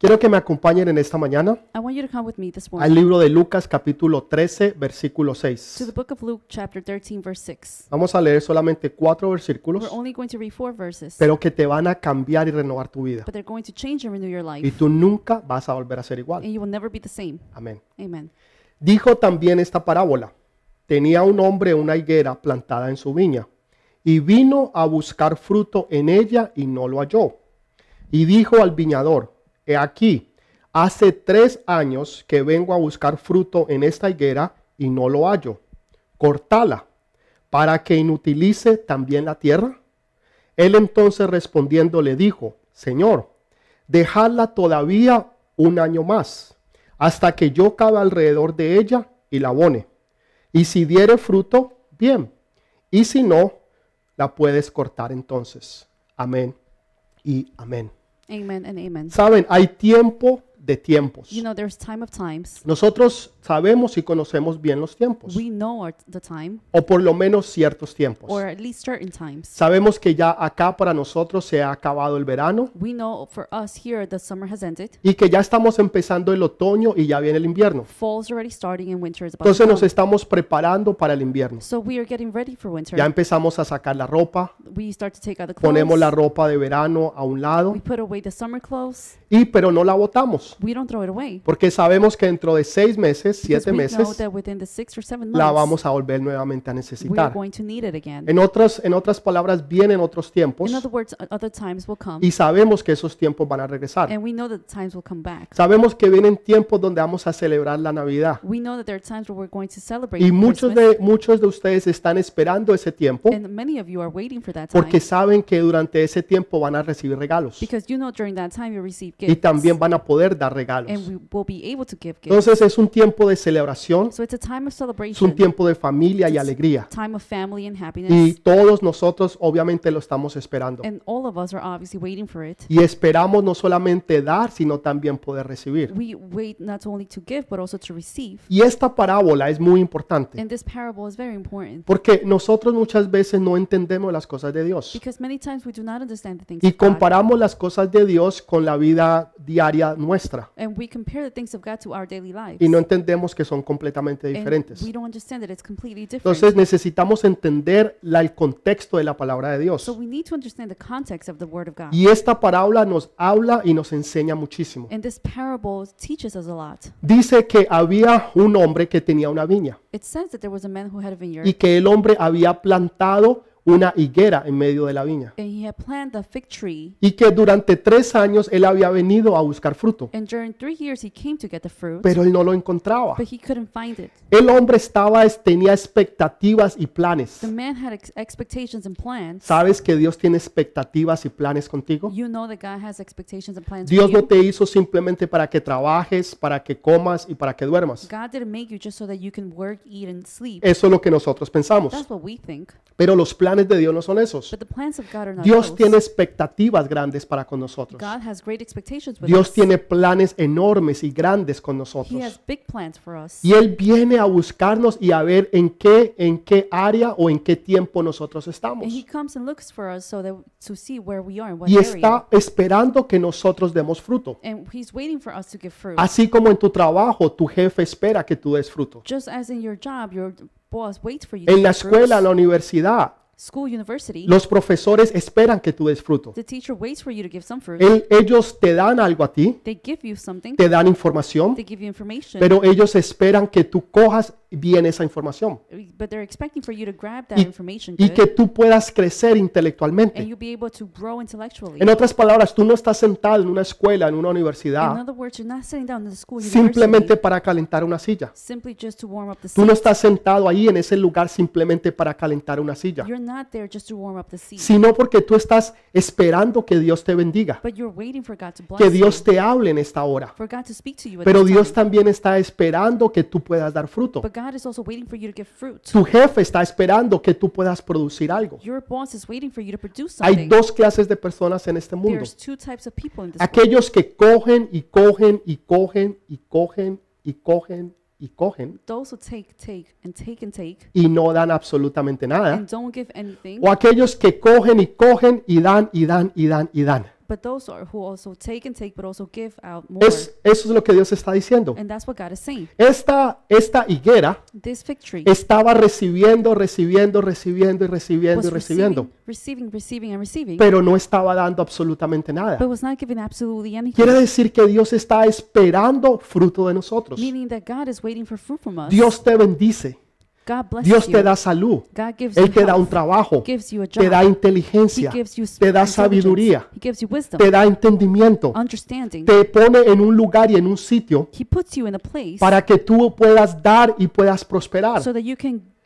Quiero que me acompañen en esta mañana I want you to come with me this al morning libro de Lucas capítulo 13, versículo to 6. the book of Luke, chapter 13, verse 6. Vamos a leer solamente cuatro We're versículos, only going to read four verses, pero que te van a cambiar y renovar tu vida. but they're going to change and renew your Y life, tú nunca vas a volver a ser igual. and you will never be the same. Amén. Amen. Dijo también esta parábola. Tenía un hombre una higuera plantada en su viña, y vino a buscar fruto en ella y no lo halló. Y dijo al viñador, he aquí, hace tres años que vengo a buscar fruto en esta higuera y no lo hallo. Cortala, para que inutilice también la tierra. Él entonces respondiendo le dijo, Señor, dejadla todavía un año más, hasta que yo cabe alrededor de ella y la abone. Y si diere fruto, bien. Y si no, la puedes cortar entonces. Amén y amén. Amen and amen. Saben, hay tiempo de tiempos. You know, there's time of times. Nosotros sabemos y conocemos bien los tiempos, We know our, the time, o por lo menos ciertos tiempos. or at least certain times. Sabemos que ya acá para nosotros se ha acabado el verano We know for us here the summer has ended. y que ya estamos empezando el otoño y ya viene el invierno. Fall's already starting and winter is about to Entonces nos come. estamos preparando para el invierno. So we are getting ready for winter. Ya empezamos a sacar la ropa, We start to take out the ponemos la clothes. ropa de verano a un lado We put away the summer clothes. y pero no la botamos We don't throw it away. porque sabemos que dentro de seis meses, Because siete we know meses, that within the six or seven la months, vamos a volver nuevamente a we are necesitar. going to need it again. En otras, en otras palabras, vienen otros tiempos In other words, o- other times will come, y sabemos que esos tiempos van a regresar. and we know that times will come back. Sabemos que vienen tiempos donde vamos a celebrar la Navidad We know that there are times where we're going to celebrate y muchos Christmas, de, muchos de ustedes están esperando ese tiempo and many of you are waiting for that time porque saben que durante ese tiempo van a recibir regalos because you know during that time you receive y gifts, también van a poder dar regalos. and we will be able to give gifts. Entonces es un tiempo de celebración, So it's a time of es un celebration, tiempo de familia y alegría. time of family and Y happiness, todos nosotros obviamente lo estamos esperando. and all of us are obviously waiting for it. Y esperamos no solamente dar, sino también poder recibir. We wait not only to give but also to receive. Y esta parábola es muy importante And this parable is very important porque nosotros muchas veces no entendemos las cosas de Dios because many times we do not understand the things y of God, comparamos las cosas de Dios con la vida diaria nuestra and we compare the things of God to our daily lives, y no entendemos que son completamente and diferentes. we don't understand that it's completely different. Entonces necesitamos entender la- el contexto de la palabra de Dios. So we need to understand the context of the Word of God. Y esta parábola nos habla y nos enseña muchísimo. And this parable teaches us a lot. Dice que había un hombre que tenía una viña It says that there was a man who had a vineyard, y que el hombre había plantado una higuera en medio de la viña and he had planted a fig tree. y que durante tres años él había venido a buscar fruto, And during three years he came to get the fruit, pero él no lo encontraba. but he couldn't find it. El hombre estaba, tenía expectativas y planes. The man had ex- expectations and plans. ¿Sabes que Dios tiene expectativas y planes contigo? You know that God has expectations and plans Dios for no you. te hizo simplemente para que trabajes, para que comas y para que duermas. God didn't make you just so that you can work, eat, and sleep. Eso es lo que nosotros pensamos. That's what we think. Pero los planes de Dios no son esos. Dios tiene expectativas grandes para con nosotros. Dios tiene planes enormes y grandes con nosotros. Y Él viene a buscarnos y a ver en qué, en qué área o en qué tiempo nosotros estamos. Y está esperando que nosotros demos fruto. Así como en tu trabajo, tu jefe espera que tú des fruto. En la escuela, en la universidad, School, university, los profesores esperan que tú des fruto. the teacher waits for you to give some fruit. Él- ellos te dan algo a ti, They give you something. te dan información, They give you information. pero ellos esperan que tú cojas bien esa información But they're expecting for you to grab that Y- information y good, que tú puedas crecer and intelectualmente. you'll be able to grow intellectually. En otras palabras, tú no estás sentado en una escuela, en una In universidad, other words, you're not sitting down in the school simplemente university para calentar una silla. simply just to warm up the Tú no seat. estás sentado ahí en ese lugar simplemente para calentar una silla, You're not there just to warm up the seat, sino porque tú estás esperando que Dios te bendiga, but you're waiting for God to bless que Dios te hable en esta hora. for God to speak to you at Pero this Dios time. también está esperando que tú puedas dar fruto. But God is also waiting for you to give fruit. Tu jefe está esperando que tú puedas producir algo. Your boss is waiting for you to produce Hay something. dos clases de personas en este mundo. There's two types of people in this world. Aquellos que cogen y cogen y cogen y cogen y cogen y cogen Those who take, take, and take and take, y no dan absolutamente nada. and don't give anything. O aquellos que cogen y cogen y dan y dan y dan y dan. But those are who also take and take, but also give out more. Es, eso es lo que Dios está diciendo. and that's what God is saying. Esta, esta higuera This fig tree estaba recibiendo, recibiendo, recibiendo y recibiendo y was recibiendo, receiving, receiving, receiving, and receiving, pero no estaba dando absolutamente nada. but was not giving absolutely anything. Quiere decir que Dios está esperando fruto de nosotros. Meaning that God is waiting for fruit from us. Dios te bendice, Dios te da salud, Él te da un trabajo, te da inteligencia, te da sabiduría, te da entendimiento, te pone en un lugar y en un sitio para que tú puedas dar y puedas prosperar,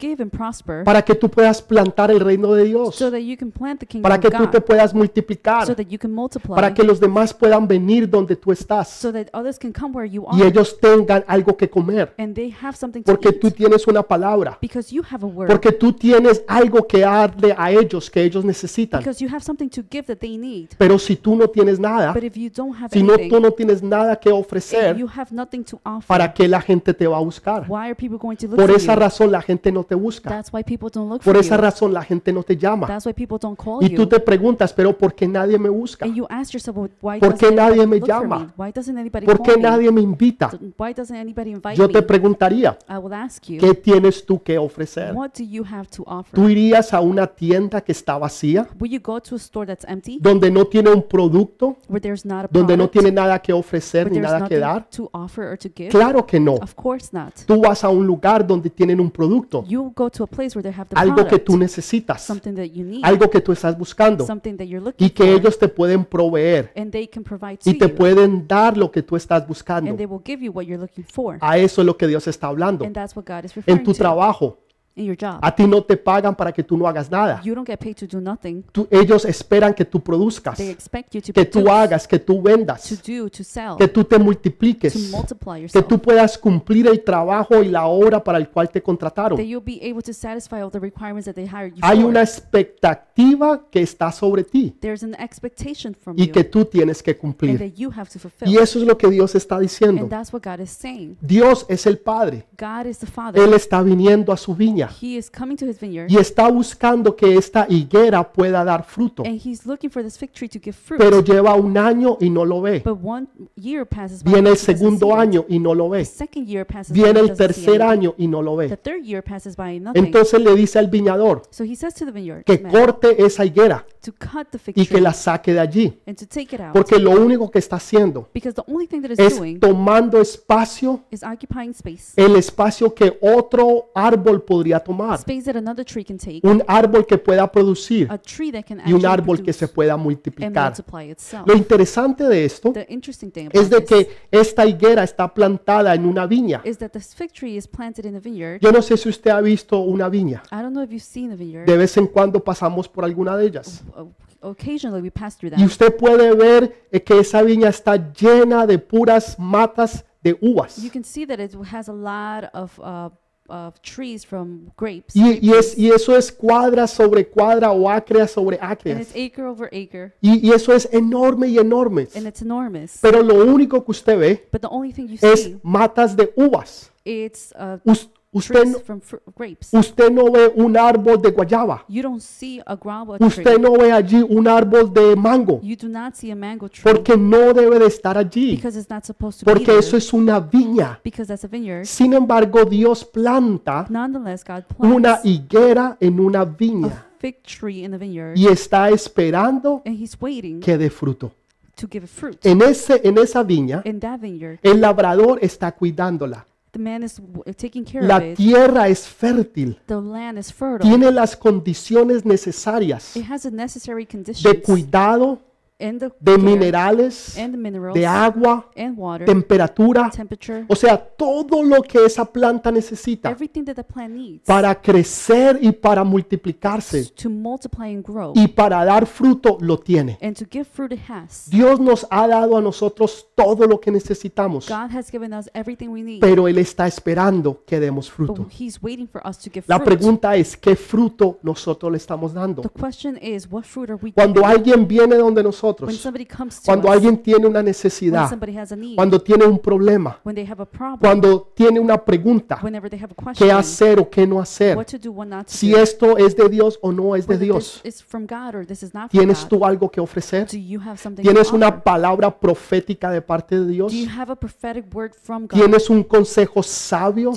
give and prosper, para que tú puedas plantar el reino de Dios, so that you can plant the kingdom para que of tú te puedas multiplicar, so that you can multiply, para que los demás puedan venir donde tú estás so that others can come where you y are, ellos tengan algo que comer, and they have something to porque eat, tú tienes una palabra, because you have a word, porque tú tienes algo que darle a ellos que ellos necesitan. because you have something to give that they need. Pero si tú no tienes nada, But if you don't have si no anything, tú no tienes nada que if ofrecer, you have nothing to offer, ¿para qué la gente te va a buscar? why are people going to look Por esa you? razón la gente no te busca. That's why people don't look Por esa razón la gente no te llama. That's why people don't call Y tú te preguntas, pero ¿por qué nadie me busca? And you ask yourself, well, why ¿Por qué nadie me llama? ¿Por qué nadie me invita? Why doesn't anybody invite Yo te preguntaría, I will ask you, ¿qué tienes tú que ofrecer? what do you have to offer? ¿Tú irías a una tienda que está vacía, Will you go to a store that's empty, donde no tiene un producto, donde no tiene nada que ofrecer ni nada que dar? Claro que no. Of course not. Tú vas a un lugar donde tienen un producto, You go to a place where they have the algo que product, tú necesitas, something that you need, algo que tú estás buscando something that you're looking y que for, ellos te pueden proveer and they can provide to y te you, pueden dar lo que tú estás and buscando. they will give you what you're looking for. A eso es lo que Dios está hablando. And that's what God is En referring tu to trabajo, in your job. a ti no te pagan para que tú no hagas nada. You don't get paid to do nothing. Tú- ellos esperan que tú produzcas, They expect you to que tú produce, hagas, que tú to vendas, do, to sell, que tú te to multipliques, multiply que yourself, tú puedas cumplir el trabajo y la obra para el cual te that contrataron. you'll be able to satisfy all the requirements that they hired you Hay for. una expectativa que está sobre ti There's an expectation from y you que tú tienes que and cumplir. that you have to fulfill. Y eso es lo que Dios está diciendo. And that's what God is saying. Dios es el Padre. God is the Father. Él está viniendo a su viña He is coming to his vineyard y está buscando que esta higuera pueda dar fruto. and he's looking for this fig tree to give fruit. Pero lleva un año y no lo ve. but one year passes by. Viene and el he doesn't segundo it. año y no lo The ve. second year passes by. Viene he el doesn't see tercer año y no lo The ve. third year passes by and nothing. Entonces le dice al viñador so he says to the vineyard que man, corte esa higuera to cut the fig y tree que la saque de allí. and to take it out. Porque lo único que está haciendo because the only thing that it's es doing tomando espacio, is occupying space. el espacio que otro árbol podría tomar. Can take. Un árbol que pueda producir y un árbol que se pueda multiplicar. Lo interesante de esto The interesting thing es de que esta higuera está plantada en una viña. is that this fig tree is planted in a vineyard. Yo no sé si usted ha visto una viña. I don't know if you've seen a vineyard. De vez en cuando pasamos por alguna de ellas. O- Occasionally we pass through Y usted puede ver eh, que esa viña está llena de puras matas de uvas. Of, trees from grapes. Y, y es, y eso es cuadra sobre cuadra o acre sobre and acre. it's acre over acre. Y, y eso es enorme y enorme. And it's enormous. Pero lo único que usted ve But the only thing you es see, matas de uvas. it's uh, Us- usted, no- from fr- grapes. usted no ve un árbol de guayaba. You don't see a guava Usted no ve allí un árbol de mango. You do not see a mango tree Porque no debe de estar allí. because it's not supposed to be Porque there. eso es una viña. because that's a vineyard. Sin embargo, Dios planta Nonetheless, God una higuera en una a viña fig tree in the vineyard y está esperando and he's waiting que dé fruto. to give it fruit. En, ese, en esa viña, In that vineyard, el labrador está cuidándola. The man is taking care of La it. tierra es fértil. The land is fertile. Tiene las condiciones necesarias It has the necessary de conditions cuidado, and the de minerales, and the minerals de agua, and water, temperatura. temperature, O sea, todo lo que esa planta necesita everything that the plant needs para crecer y para multiplicarse to multiply and grow y para dar fruto lo tiene. and to give fruit it has. Dios nos ha dado a nosotros todo lo que necesitamos, God has given us everything we need, pero Él está esperando que demos but fruto. He's waiting for us to give La pregunta es, ¿qué fruto nosotros le estamos dando? Cuando alguien viene donde nosotros, nosotros. Cuando alguien tiene una necesidad, cuando tiene un problema, cuando tiene una pregunta, qué hacer o qué no hacer, si esto es de Dios o no es de Dios. ¿Tienes tú algo que ofrecer? Do you have something to ¿Tienes una palabra profética de parte de Dios? Do you have a prophetic word from God? ¿Tienes un consejo sabio?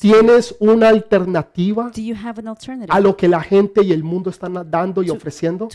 ¿Tienes una alternativa Do you have an alternative a lo que la gente y el mundo están dando y ofreciendo?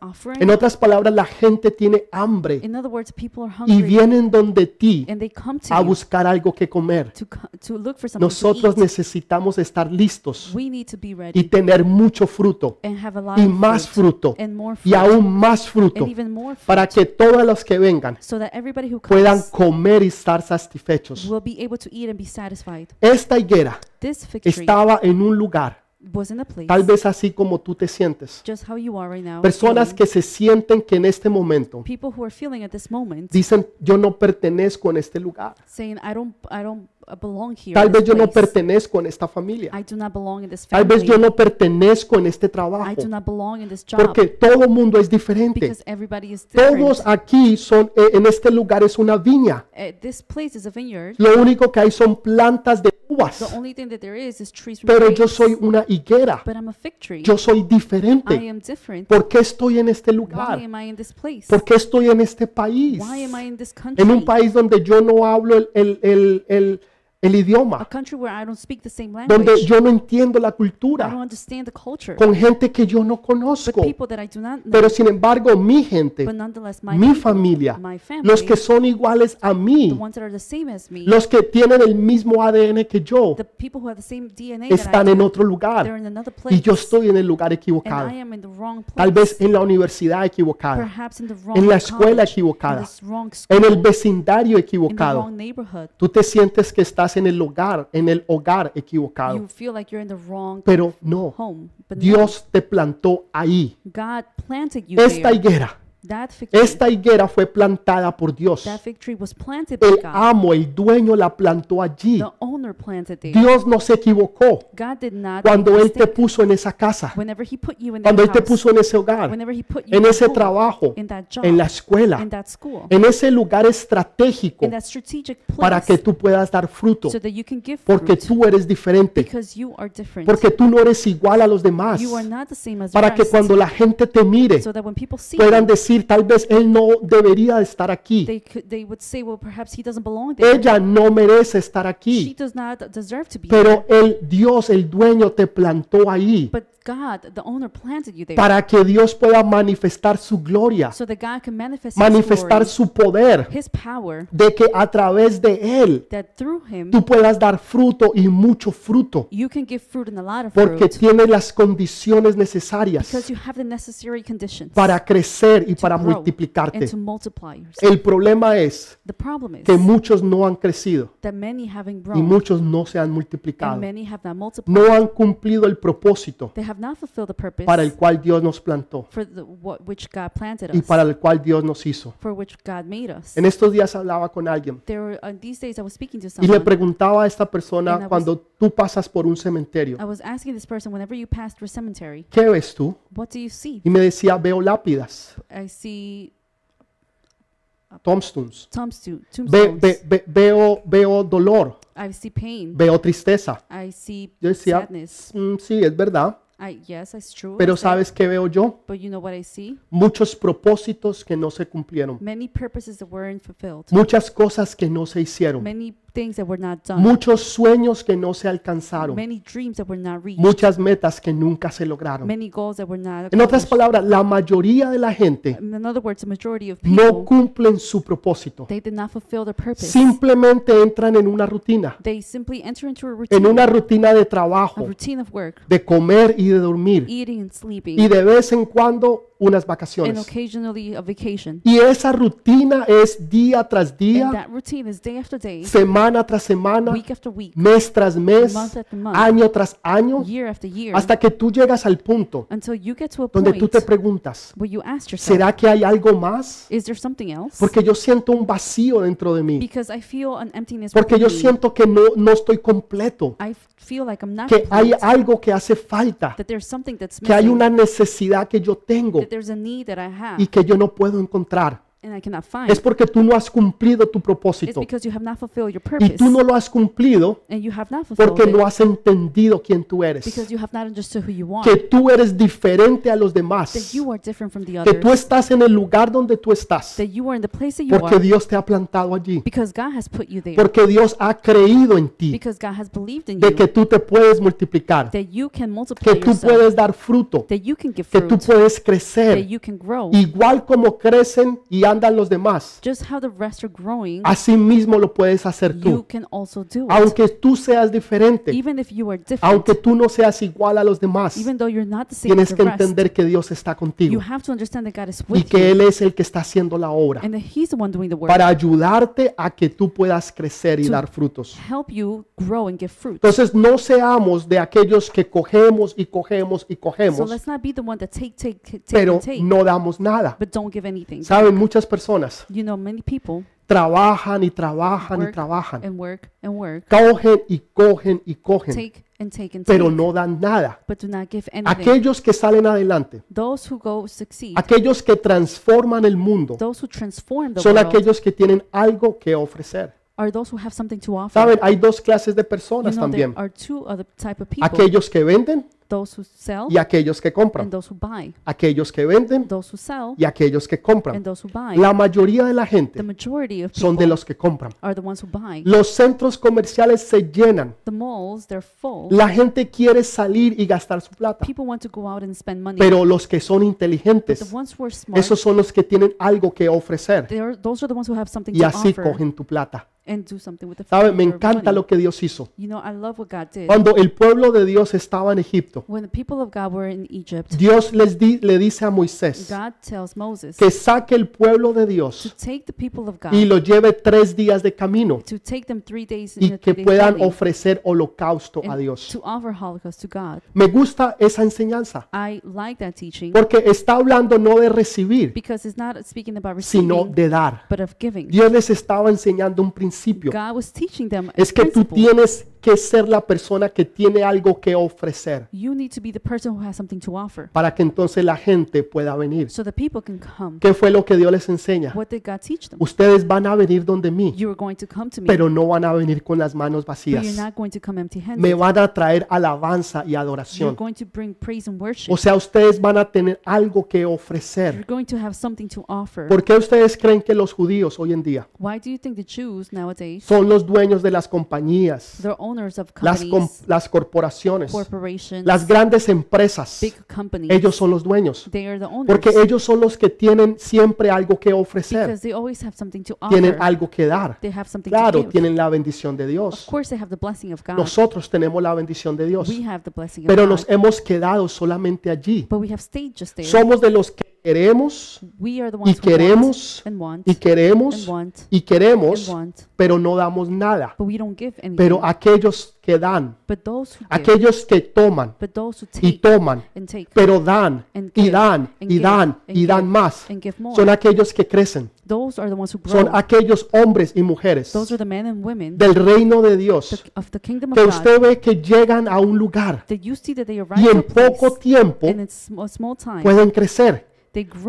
Offering? En otras palabras, la gente tiene hambre In other words, people are y hungry vienen donde ti and they come to a you buscar algo que comer. to, co- to look for something to Nosotros eat. necesitamos estar listos We need to be y ready tener mucho fruto and have a lot y of más fruit fruto and more y fruit aún más fruto and even more fruit para que todos los que vengan so that everybody who puedan comes comer y estar satisfechos. will be able to eat and be satisfied. Esta higuera This fig tree estaba en un lugar, tal vez así como tú te sientes. Personas que se sienten que en este momento people who are feeling at this moment dicen, yo no pertenezco en este lugar. I I belong here. Tal vez yo no pertenezco en esta familia. I do not belong in this Tal vez yo no pertenezco en este I trabajo. do not belong in this job Porque todo mundo es diferente. because everybody is different. Todos aquí son, eh, en este lugar es una viña. Uh, this place is a vineyard. Lo único que hay son plantas de uvas. The only thing that there is is trees from Pero yo grapes. soy una higuera. But I'm a fig tree. Yo soy I diferente. am different. ¿Por qué estoy en este Why lugar? am I in this place? ¿Por qué estoy en este país? Why am I in this country? En un país donde yo no hablo el, el- el- el- el a idioma, country where I don't speak the same donde language. yo no entiendo la cultura, con gente que yo no conozco. Pero sin embargo, mi gente, mi familia, los que son iguales a mí, los que tienen el mismo ADN que yo, están en otro lugar y yo estoy en el lugar equivocado. Tal vez en la universidad equivocada, en la escuela equivocada, en el vecindario equivocado. Tú te sientes que estás en el hogar, en el hogar equivocado. You feel like you're in the wrong Pero no, home. But no, Dios te plantó ahí. God planted you Esta higuera, esta higuera fue plantada por Dios. that fig tree was planted by El God. amo, el dueño la plantó allí. Dios no se equivocó cuando Él te puso en esa casa, cuando Él te puso en ese hogar, en ese trabajo, en la escuela, en ese lugar estratégico para que tú puedas dar fruto, porque tú eres diferente, porque tú no eres igual a los demás, para que cuando la gente te mire puedan you, decir, tal vez Él no debería de estar aquí, they could, they would say, well, perhaps he doesn't belong there. ella no merece estar She aquí, does not deserve to be pero el Dios, el dueño, te plantó ahí. But God, the owner, planted you there, para que Dios pueda manifestar su gloria, so that God can manifest manifestar His glory, su poder, His power, de que a través de Él that through Him tú puedas dar fruto y mucho fruto, you can give fruit and a lot of porque fruit, tienes las condiciones because necesarias you have the necessary conditions para crecer y to para grow multiplicarte. and to multiply yourself. El problema es The problem is que muchos no han crecido that many haven't y grown muchos no se han and multiplicado. many have not multiplied. No han cumplido el propósito They have not fulfilled the purpose para el cual Dios nos plantó for the, what, which God planted y us, para el cual Dios nos hizo. for which God made us. En estos días hablaba con alguien There were, uh, these days I was speaking to y le preguntaba a esta And I persona was- cuando tú pasas por un cementerio, I was asking this person, whenever you pass through a cemetery, ¿qué ves tú? what do you see? Y me decía, veo lápidas, I see tombstones, tombstone, Ve- tombstones. ve- ve- veo, veo dolor, I see pain. veo tristeza. I see Yo decía, sadness. "Mm, sí, es verdad, I, yes, it's true. pero. ¿sabes qué veo yo? But you know what I see? Muchos propósitos que no se cumplieron, Many purposes that weren't fulfilled. muchas cosas que no se hicieron, Many things that were not done. muchos sueños que no se alcanzaron, Many dreams that were not reached. muchas metas que nunca se lograron. Many goals that were not En otras palabras, la mayoría de la gente In other words, the majority of no cumplen su propósito. they did not fulfill their purpose. Simplemente entran en una rutina, They simply enter into a en routine, una rutina de a trabajo, routine of work, de comer y de dormir, eating and sleeping, y de vez en cuando unas and vacaciones. occasionally a vacation. Y esa rutina es día tras And día, that routine is day after day, semana semana tras semana, week after week, mes tras mes, month after month, año tras año, year after year, hasta que tú llegas al punto until you get to a donde point tú te preguntas, where you ask yourself, ¿será que hay algo más? is there something else? Porque yo siento un vacío dentro de mí, Because I feel an emptiness porque yo siento que no, no estoy completo, I feel like I'm not que hay algo que hace falta, that there's something that's que hay una necesidad que yo tengo that there's a need that I have. y que yo no puedo encontrar. And I cannot find. Es porque tú no has cumplido tu It's propósito. because you have not fulfilled your y purpose. tú no lo has cumplido and you have not fulfilled porque it no has entendido quién tú eres, because you have not understood who you are, que tú eres diferente a los that demás, you are different from the que tú others, estás en el lugar donde tú estás, that you are in the place that you porque are. Dios te ha plantado allí, because God has put you there, porque Dios ha creído en ti, because God has believed in de you, que tú te puedes multiplicar, that you can multiply que tú yourself, puedes dar fruto, that you can give que tú fruit, puedes that crecer, you can grow, igual como crecen y andan los demás. just how the rest are growing, Así mismo lo puedes hacer you tú, can also do it. aunque tú seas diferente, Even if you are different, aunque tú no seas igual a los demás. even though you're not the same as Tienes que entender que Dios está you contigo have to understand that God is y with que you Él es el que está haciendo la obra and that He's the one doing the work para ayudarte a que tú puedas crecer y dar frutos. help you grow and give fruit. Entonces no seamos de aquellos que cogemos y cogemos y So cogemos, let's not be the one that take, take, take, take, pero no damos nada. but don't give anything. Saben, muchas personas You know, many people trabajan y trabajan y Work trabajan, and work and work, cogen y cogen y cogen, take and take and pero take, no dan nada. but do not give anything. Aquellos que salen adelante, Those who go succeed, aquellos que transforman el mundo, those who transform the son world, aquellos que tienen algo que ofrecer. are those who have something to offer. Saben, hay dos clases de You personas know, también. there are two other type of people. Aquellos que venden Those who sell y aquellos que and compran. those who buy. Aquellos que venden Those who sell y aquellos que compran. and those who buy. La mayoría de la gente of son de los que compran. are the ones who buy. Los centros comerciales se llenan. The malls, they're full. La gente quiere salir y gastar su plata. People want to go out and spend money. Pero los que son But inteligentes, smart, esos son los que tienen algo que ofrecer. they are, those are the ones who have something Y to así offer cogen tu plata. And do something with the ¿Saben? Me encanta lo que Dios hizo. You know, I love what God did. Cuando el pueblo de Dios estaba en Egipto, When the people of God were in Egypt, Dios les di- le dice a Moisés God tells Moses que saque el pueblo de to Dios take the people of God, y lo lleve tres días de camino to take them three days y a que three-day puedan journey ofrecer holocausto a and Dios. to offer holocaust to God. Me gusta esa enseñanza I like that teaching porque está hablando no de recibir, because it's not speaking about sino receiving, de dar. but of giving. Dios les estaba enseñando un principio. God was teaching them Es que tú tienes que ser la persona que tiene algo que ofrecer You need to be the person who has something to offer para que entonces la gente pueda venir. so that people can come. ¿Qué fue lo que Dios les enseña? What did God teach them? Ustedes van a venir donde mí, You are going to come to me, pero no van a venir con las manos but you're vacías. not going to come empty Me handed. van a traer alabanza y You're adoración. going to bring praise and worship. O sea, ustedes van a tener algo que You're ofrecer. going to have something to offer. ¿Por qué ustedes creen que los judíos hoy en día Why do you think the Jews nowadays, son los dueños de las compañías, they're owners of las, com- companies, las corporaciones, corporations, las grandes empresas? big companies? Ellos son los dueños. They are the owners Porque ellos son los que tienen siempre algo que ofrecer. because they always have something to Tienen algo que dar. They have something Claro, to give. tienen la bendición de Of Dios. course, they have the blessing of God. Nosotros tenemos la bendición de Dios. We have the blessing of Pero God. nos hemos quedado solamente allí. But we have stayed just there. Somos de los que queremos we are the y queremos y queremos y queremos, pero no damos nada. but we don't give anything. Pero aquellos que dan, aquellos que toman y toman, and take pero dan and y dan y dan y dan más, son aquellos que crecen. those are the ones who grow. Son aquellos hombres y mujeres del reino de Dios que usted ve que llegan a un lugar y en poco tiempo pueden crecer.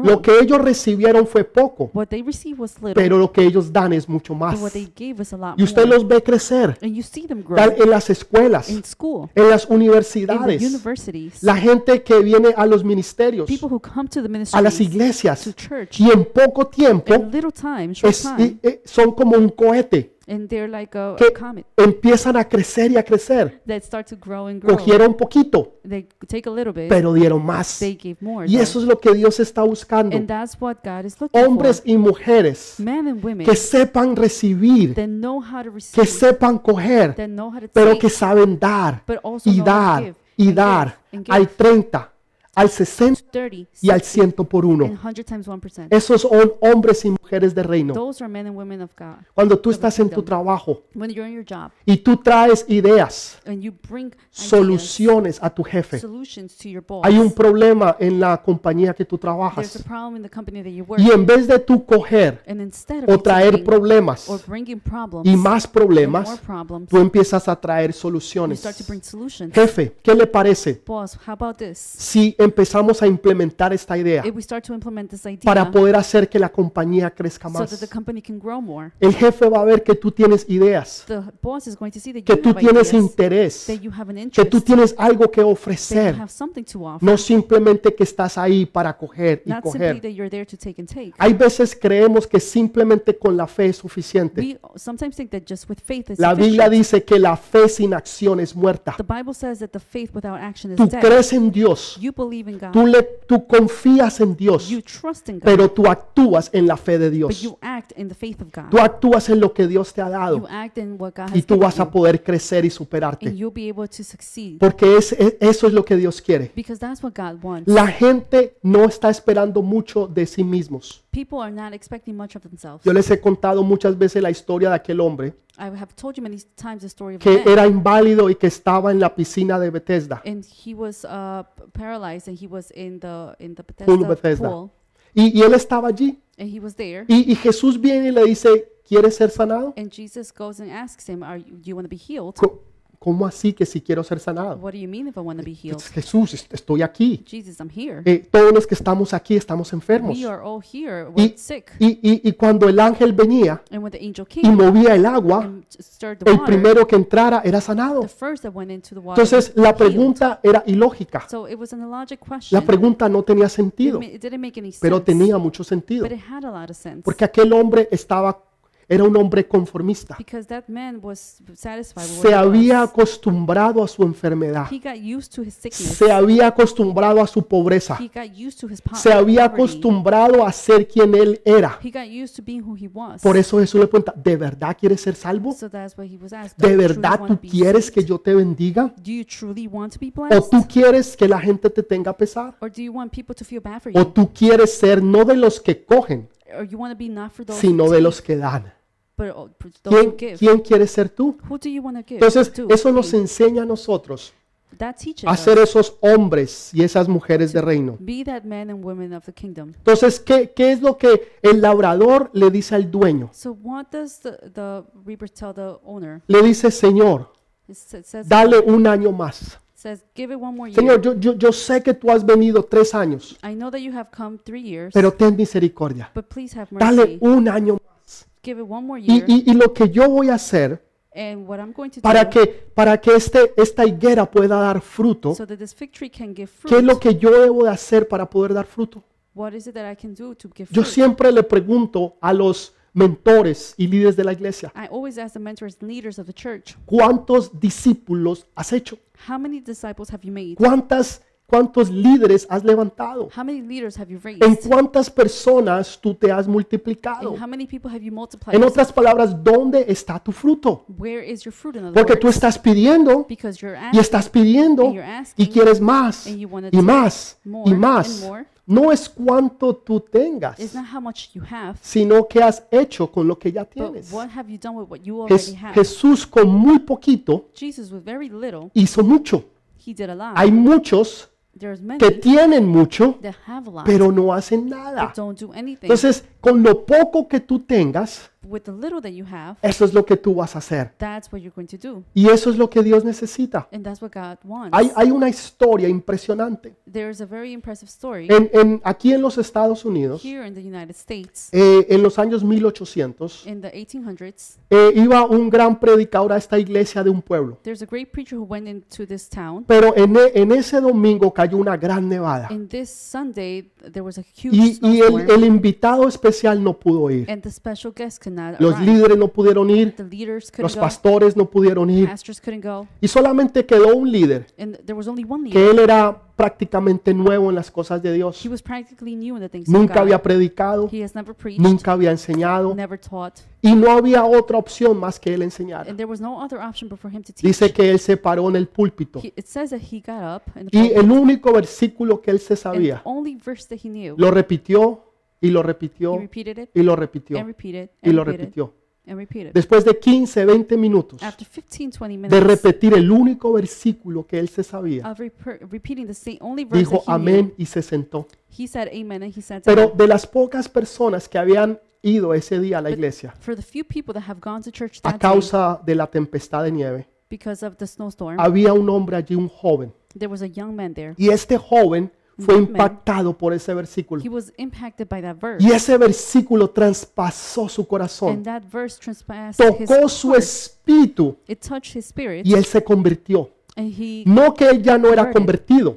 Lo que ellos recibieron fue poco, what they received was little, pero lo que ellos dan es mucho más. what they gave a lot Y usted more. los ve crecer. And you see them grow tal- en las escuelas, in school, en las in the universidades, universities, la gente que viene a los ministerios, people who come to the a las iglesias, to church, y en poco tiempo in little time, short es- time, y- eh, son como un cohete, and they're like a, que a comet empiezan a crecer y a crecer. that start to grow and grow. Cogieron poquito, They take a little bit, pero dieron más. they give more. Y eso es lo que Dios está buscando. and that's what God is looking Hombres y mujeres for. Men and women que sepan recibir, that know how to que sepan coger, that know how to pero take, que saben dar but also y know how to dar give, y and dar. give, and give. Hay 30, al 60 30, y al 60, 100 por uno. 100 times 1%. Esos son hombres y mujeres de reino. Cuando tú estás en tu trabajo y tú traes ideas, soluciones a tu jefe. Hay un problema en la compañía que tú trabajas. Y en vez de tú coger o traer problemas y más problemas, tú empiezas a traer soluciones. Jefe, ¿qué le parece si empezamos a implementar esta idea para poder hacer que la compañía crezca más? the company can grow more, El jefe va a ver que tú tienes ideas, the boss is going to see that que you tú have tienes interés, que interest, tú tienes algo que ofrecer, no simplemente que estás ahí para coger y coger. Hay veces creemos que simplemente con la fe es suficiente. We sometimes think that just with faith is La Biblia dice que la fe sin acción es muerta. The Bible says that the faith without action is Tú crees en Dios, believe in God. tú, le, tú confías en Dios, You trust in God. pero tú actúas en la fe de but Dios. you act in the faith of God. Tú actúas en lo que Dios te ha You dado act in what God has y tú given vas a you, poder crecer y and superarte. you'll be able to succeed Porque es- es- eso es lo que Dios quiere. because that's what God wants. La gente no está esperando mucho de sí mismos. People are not expecting much of themselves. Yo les he contado muchas veces la historia de aquel hombre I have told you many times the story of que man, era inválido y que estaba en la piscina de Bethesda. and he was uh, paralyzed, and he was in the in the Pool Bethesda, Bethesda. pool, Y, y él estaba allí. and he was there. Y, y Jesús viene y le dice, ¿quieres ser sanado? And Jesus goes and asks him, "Are you, do you want to be healed? Co- ¿Cómo así que si quiero ser sanado? What do you mean if I want to be healed? Jesús, est- estoy aquí. Jesus, I'm here. Eh, todos los que estamos aquí estamos enfermos. We are all here. Y, We're sick." y- y- y cuando el ángel venía And when the angel y movía el agua, and stirred the el primero que entrara era sanado. the first that went into the water Entonces la healed. pregunta era ilógica. So it was an illogic question. La pregunta no tenía sentido, ma- it didn't make any sense. pero tenía mucho sentido. But it had a lot of sense. Porque aquel hombre estaba, era un hombre conformista. Because that man was satisfied with Se what he había was. acostumbrado a su enfermedad. He got used to his sickness. Se había acostumbrado a su pobreza. He got used to his po- Se había poverty. acostumbrado a ser quien él era. He got used to being who he was. Por eso Jesús le pregunta, ¿de verdad quieres ser salvo? So that's why he was asked. ¿De "Do you verdad tú be quieres que saved? yo te bendiga? Do you truly want to be ¿O blessed? tú quieres que la gente te tenga pesar? Or do you want people to feel bad for ¿O tú quieres ser no de los que cogen, Or you want to be not for those sino who de take, los que dan? But for those ¿Quién, give? quién quieres ser tú? Who do you want to give Entonces, to? eso nos enseña a nosotros That teaches a ser us. esos hombres y esas mujeres de reino. Be that men and women of the kingdom. Entonces, ¿qué, qué es lo que el labrador le dice al dueño? So what does the, the reaper tell the owner? Le dice, Señor, It sa- says, dale un año más. says, give it one more year. Señor, yo, yo, yo sé que tú has venido tres años, I know that you have come three years, pero ten misericordia. but please have Dale un año más. Give it one more Y, y- y lo que yo voy a hacer and what I'm going to para do que, para que este, esta higuera pueda dar fruto, so that this fig tree can give fruit. ¿qué es lo que yo debo de hacer para poder dar fruto? What is it that I can do to give Yo fruit? siempre le pregunto a los mentores y líderes de la iglesia, I always ask the mentors and leaders of the church, ¿cuántos discípulos has hecho? how many disciples have you made? ¿Cuántas, ¿Cuántos líderes has levantado? How many leaders have you raised? ¿En cuántas personas tú te has multiplicado? And how many people have you multiplied? En otras palabras, ¿dónde está tu fruto? Where is your fruit in other Porque tú words? estás pidiendo Because you're y asking estás pidiendo and you're y quieres más and you y take más more y and más. more. No es cuánto tú tengas, It's not how much you have, sino qué has hecho con lo que ya but tienes. what have you done with what you Jes- already have? Jesús con muy poquito Jesus, with very little, hizo mucho. he did a lot. Hay muchos que tienen mucho, pero no hacen nada. Entonces, con lo poco que tú tengas, with the little that you have, eso es lo que tú vas a hacer. that's what you're going to do. Y eso es lo que Dios necesita. And that's what God wants. Hay, hay una historia impresionante. There's a very impressive story En, en- aquí en los Estados Unidos, here in the United States eh, en los años 1800, in the 1800s. eh, iba un gran predicador a esta iglesia de un pueblo. There's a great preacher who went into this town. Pero en, e- en ese domingo cayó una gran nevada. This Sunday, there was a huge Y, y el, invitado especial no pudo ir. and the special guest could Los líderes no pudieron ir, The leaders couldn't los go. pastores no pudieron ir y solamente quedó un líder And there was only one leader. que él era prácticamente nuevo en las cosas de Dios. He was practically new in the things of Nunca había predicado, He has never preached, nunca había enseñado never taught, y no había otra opción más que él enseñara. and there was no other option but for him to teach. Dice que él se paró en el púlpito He- it says that he got up in the y el único versículo que él se sabía only verse that he knew, lo repitió y lo he repitió repeated it y lo repitió and repeated y lo repitió. Después de 15, 20 minutos After 15, 20 de minutes repetir el único versículo que él se sabía, of reper- repeating the same only verse dijo amén y se sentó. he said amen and he said Pero down. de las pocas personas que habían ido ese día a la iglesia a day causa de la tempestad de nieve, había un hombre allí, un joven, there was a young man there. y este joven fue impactado por ese versículo. He was impacted by that verse. Y ese versículo traspasó su corazón, And that verse transpassed his tocó su espíritu. Y él se convirtió. and he No que él ya no era convertido,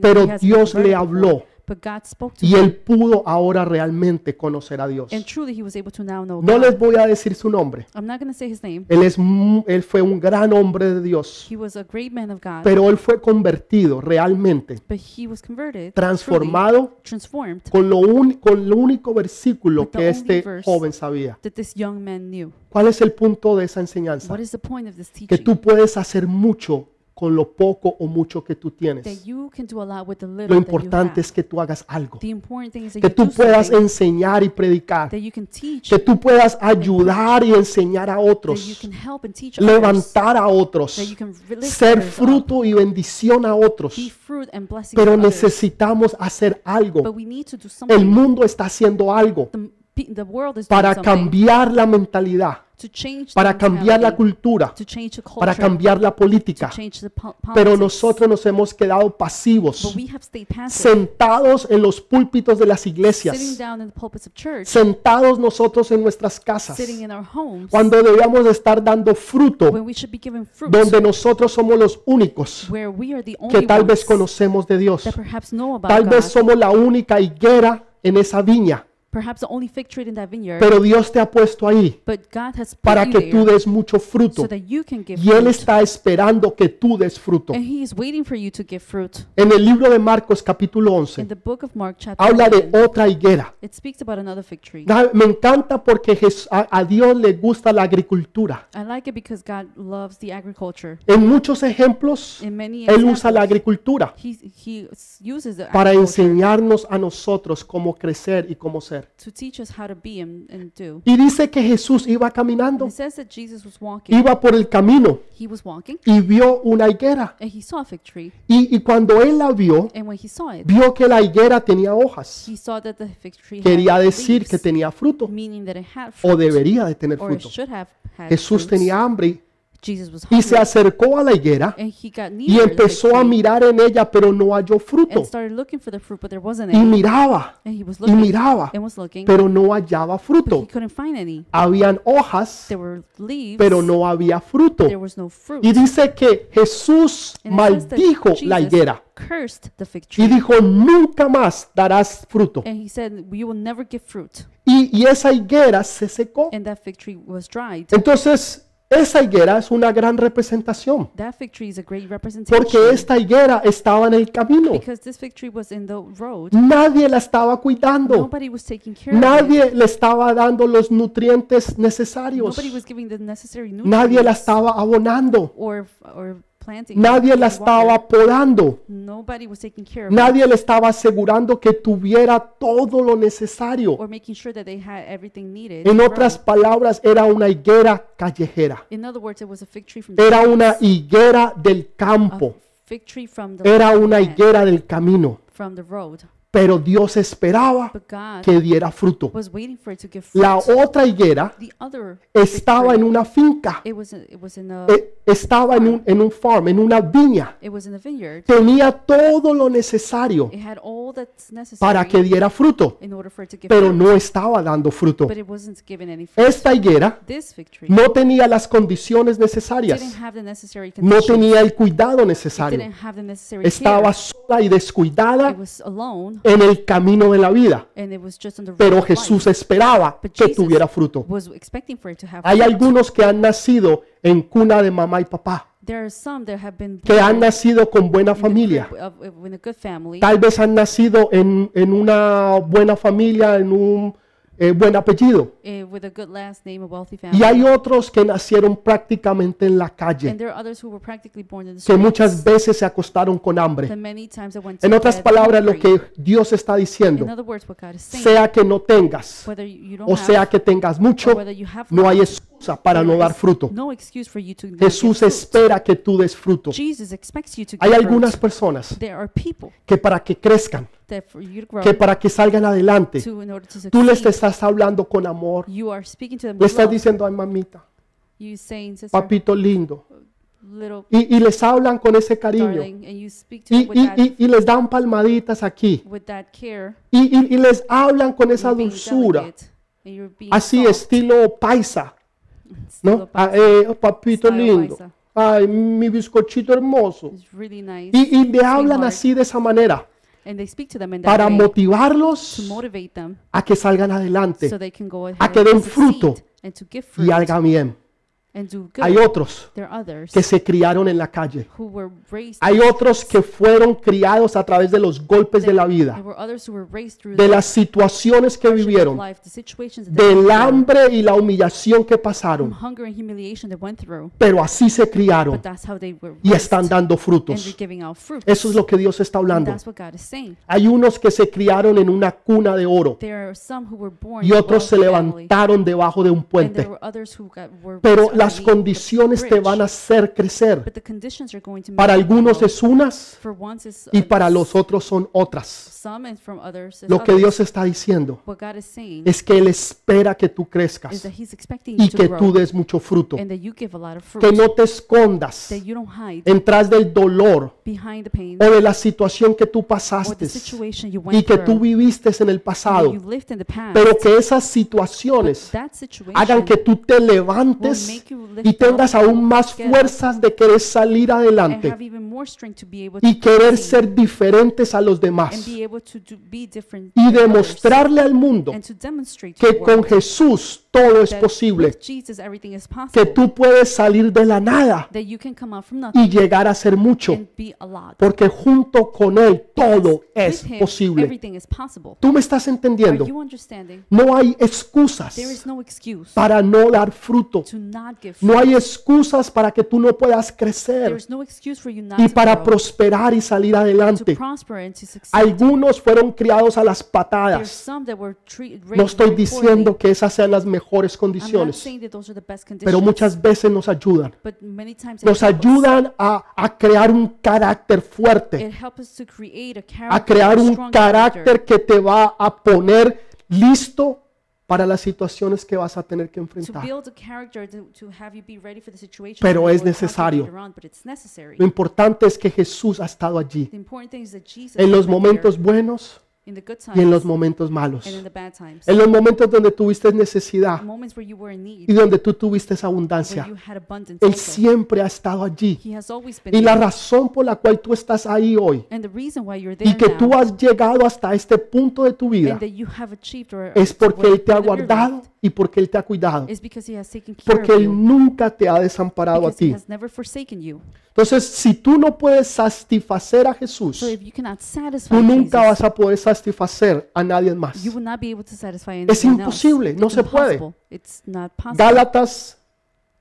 pero Dios le habló but God spoke to y him, él pudo ahora realmente conocer a Dios. and truly he was able to now know No God. les voy a decir su nombre. I'm not going to say his name. Él, es, mu- él fue un gran hombre de Dios, He was a great man of God, pero él fue convertido realmente, but he was converted, truly transformado transformed, con lo, un- con lo único versículo With the que only este verse joven sabía. that this young man knew. ¿Cuál es el punto de esa enseñanza? What is the point of this Que teaching? tú puedes hacer mucho con lo poco o mucho que tú tienes. Lo importante es que tú hagas algo, que tú puedas enseñar y predicar, que tú puedas ayudar y enseñar a otros, levantar a otros, ser fruto y bendición a otros. Pero necesitamos hacer algo. El mundo está haciendo algo para cambiar la mentalidad, para cambiar la cultura, to change the culture, para cambiar la política. Pero nosotros nos hemos quedado pasivos, sentados en los púlpitos de las iglesias, down in the pulpits of church, sentados nosotros en nuestras casas, sitting in our homes, cuando debíamos de estar dando fruto, donde nosotros somos los únicos que tal vez conocemos de Dios. Tal vez somos la única higuera en esa viña, perhaps the only fig tree in that vineyard, pero Dios te ha puesto ahí but God has put para you que tú des mucho fruto so that you can give y Él fruit. está esperando que tú des fruto. And he is waiting for you to give fruit. En el libro de Marcos capítulo In 11 the book of Mark chapter habla de 11, otra higuera. it speaks about another fig tree. Da- Me encanta porque Jes- a, a Dios le gusta la agricultura. I like it because God loves the agriculture. En muchos ejemplos, In many Él usa la examples, agricultura he, he s- uses the para agriculture enseñarnos a nosotros cómo crecer y cómo ser. To teach us how to be and, and do. Y dice que Jesús iba caminando, It says that Jesus was walking. iba por el camino He was walking y vio una higuera. and he saw a fig tree. Y, y cuando Él la vio, And when he saw it, vio que la higuera tenía hojas. he saw that the fig tree Quería had decir que leaves, tenía fruto meaning that it had o fruit, debería de tener or it fruto. should have had Jesús fruits. tenía hambre y se acercó a la higuera y empezó a mirar en ella, pero no halló fruto. Y miraba y miraba, pero no hallaba fruto. Habían hojas, pero no había fruto. Y dice que Jesús maldijo la higuera y dijo, nunca más darás fruto. Y, y esa higuera se secó. Entonces, esa higuera es una gran representación, That fig tree is a great representation. porque esta higuera estaba en el camino. because this fig tree was in the road. Nadie la estaba cuidando. Nobody was taking care of it. Nadie le estaba dando los nutrientes necesarios. Nobody was giving the necessary Nadie la nutrients estaba abonando. or, or planting. Nadie la estaba podando. Nadie le estaba asegurando que tuviera todo lo necesario. En otras palabras, era una higuera callejera. Era una higuera del campo. Era una higuera del camino. Pero Dios esperaba que diera fruto. La otra higuera estaba en una finca. Eh, Estaba en un, en un farm, en una viña. it was in a vineyard. Tenía todo lo necesario para que diera fruto, pero no estaba dando fruto. but it wasn't given any fruit. Esta higuera no tenía las condiciones necesarias, no tenía el cuidado necesario. Estaba sola y descuidada en el camino de la vida, pero. Jesús esperaba que tuviera fruto. Hay algunos que han nacido en cuna de mamá y papá, There are some that have been que han nacido con buena familia, tal vez han nacido en, en una buena familia, en un eh, buen apellido. eh, with a good last name, a wealthy family. Y hay otros que nacieron prácticamente en la and calle, there are others who were practically born in the que streets. muchas veces se acostaron con hambre. that many times they went to En otras bed palabras, lo hungry. que Dios está In diciendo, other words, what God is saying, sea que no tengas whether you you don't o have, sea que tengas mucho, whether you have no hay not, excusa para no dar fruto. Jesús espera que tú des fruto. Hay algunas personas que para que crezcan, que para que salgan adelante, tú les estás hablando con amor, le estás diciendo, ay mamita, papito lindo, y, y les hablan con ese cariño, y, y- y- les dan palmaditas aquí, y, les hablan con esa dulzura, así estilo paisa, ¿no? Ah, eh, papito Style lindo, ay, mi bizcochito hermoso. It's really nice. Y, y le hablan así de esa manera and they speak to them in that para way motivarlos them a que salgan adelante so a que den fruto y hagan bien. Hay otros que se criaron en la calle. who were raised Hay otros que fueron criados a través de los golpes de la vida, de the las situaciones que vivieron, life, the situations that they del went through, hambre y la humillación que pasaron, pero así se criaron y están dando and frutos. Eso es lo que Dios está and hablando. Hay unos que se criaron en una cuna de oro y otros se levantaron debajo de un puente. Pero las condiciones te van a hacer crecer. Para algunos es unas y para los otros son otras. Lo que. Dios está diciendo es que Él espera que tú crezcas y que tú des mucho fruto. and that you give a lot of fruit Que no te escondas that you don't hide detrás del dolor behind the pain o de la situación que tú pasaste y que tú viviste en el pasado. Pero que esas situaciones hagan que tú te levantes y tengas aún más fuerzas de querer salir adelante y querer ser diferentes a los demás y demostrarle al mundo que con Jesús todo es posible, que tú puedes salir de la nada y llegar a ser mucho, porque junto con Él todo es posible. ¿Tú me estás entendiendo? No hay excusas para no dar fruto. No hay excusas para que tú no puedas crecer y para prosperar y salir adelante. Algunos fueron criados a las patadas. No estoy diciendo que esas sean las mejores condiciones, pero muchas veces nos ayudan. Nos ayudan a, a crear un carácter fuerte, a crear un carácter que te va a poner listo para las situaciones que vas a tener que enfrentar. Pero es necesario. Lo importante es que Jesús ha estado allí en los momentos buenos y en los momentos malos. En los momentos donde tuviste necesidad y donde tú tuviste abundancia. Él siempre ha estado allí. Y la razón por la cual tú estás ahí hoy y que tú has llegado hasta este punto de tu vida es porque Él te ha guardado y porque Él te ha cuidado. Porque Él nunca te ha desamparado a ti. Entonces, si tú no puedes satisfacer a Jesús, tú nunca vas a poder satisfacer a nadie más. you will not be able to satisfy Es imposible, no se puede. Gálatas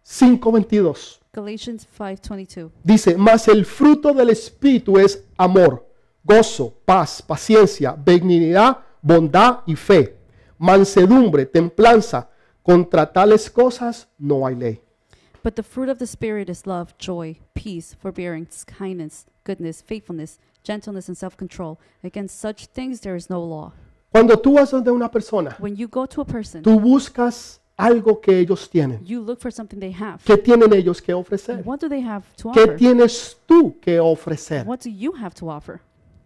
5:22 Galatians 5:22. dice, mas el fruto del Espíritu es amor, gozo, paz, paciencia, benignidad, bondad y fe, mansedumbre, templanza. Contra tales cosas no hay ley. But the fruit of the Spirit is love, joy, peace, forbearance, kindness, goodness, faithfulness, gentleness, and self control. Against such things there is no law. Cuando tú vas donde una persona, When you go to a person, tú buscas algo que ellos tienen. you look for something they have. ¿Qué tienen ellos que ofrecer? What do they have to ¿Qué offer? tienes tú que ofrecer? What do you have to offer?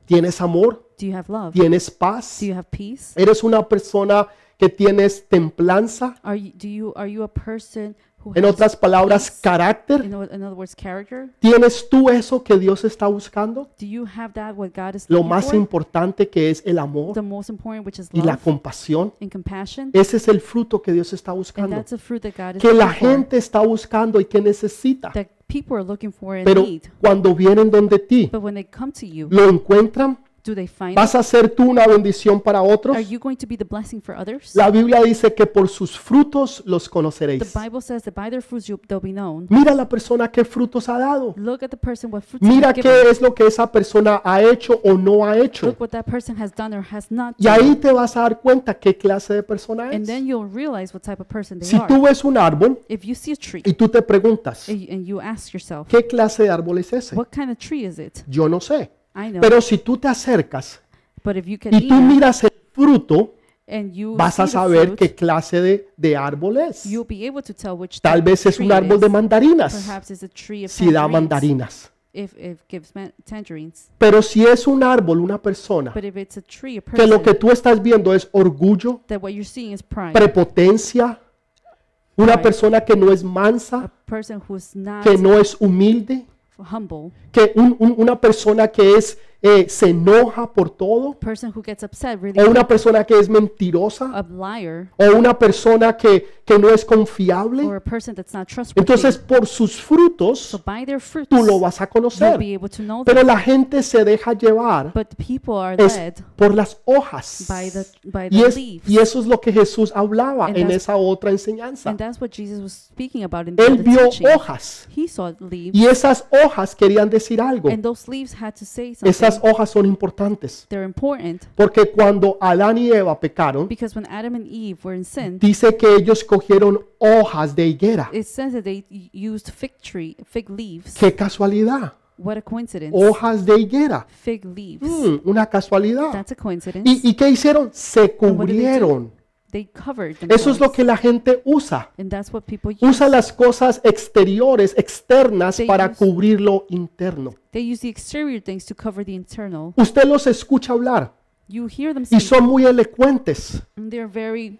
¿Tienes amor? Do you have love? ¿Tienes paz? Do you have peace? ¿Eres una persona que tienes templanza? Are you, do you are you a person who En has otras palabras, peace. carácter. In, o- in other words, character. ¿Tienes tú eso que Dios está buscando? Do you have that what God is Lo looking más for? importante que es el amor The most important, which is y la compasión. and compassion. Ese es el fruto que Dios está And buscando. that's a fruit that God is Que la looking for, gente está buscando y que necesita. that people are looking for and Pero need. cuando vienen donde ti, But when they come to you, lo encuentran, do they find ¿vas a ser tú una bendición para otros? Are you going to be the blessing for others? La Biblia dice que por sus frutos los The conoceréis. Bible says that by their fruits you, they'll be known. Mira la persona qué frutos ha dado. Look at the person, what fruits Mira given. qué es lo que esa persona ha hecho o no ha hecho. Look what that person has done or has not Y ahí te vas a dar cuenta qué clase de persona And es. then you'll realize what type of person they Si are. tú ves un árbol If you see a tree y tú te preguntas, and and you ask yourself, ¿qué clase de árbol es ese? what kind of tree is it? Yo no sé. Pero si tú te acercas y tú miras el fruto, vas a saber qué clase de, de árbol es. Tal vez es un árbol de mandarinas, si da mandarinas. if if it gives man- tangerines. Pero si es un árbol, una persona, que lo que tú estás viendo es orgullo, that what you're seeing is pride, prepotencia, una persona que no es mansa, que no es humilde, humble, que un- un- una persona que es eh, se enoja por todo, person who gets upset really o una persona que es mentirosa, a liar, o una persona que, que no es confiable. or a person that's not trustworthy. Entonces, por sus frutos, so by their fruits, tú lo vas a you'll conocer. be able to know Pero them. la gente se deja llevar But the people are es led por las hojas. by the by the Y, es- leaves. y eso es lo que Jesús hablaba And en that's- esa otra enseñanza. And that's what Jesus was speaking about in the Él other vio teaching. hojas He saw leaves, y esas hojas querían decir algo. and those leaves had to say something. Hojas son importantes They're important porque cuando Adán y Eva pecaron, because when Adam and Eve were in sin, dice que ellos cogieron hojas de higuera. it says that they used fig tree, fig leaves. Qué casualidad. What a coincidence! Hojas de higuera. Fig leaves. Mm, una casualidad. That's a coincidence. ¿Y, ¿Y qué hicieron? Se what did they do? cubrieron. They covered Eso es lo que la gente usa. and that's what people use. Usa las cosas exteriores, externas, They para use- cubrir lo interno. They use the exterior things to cover the internal. Usted los escucha hablar You hear them y speak, son muy elocuentes. and they're very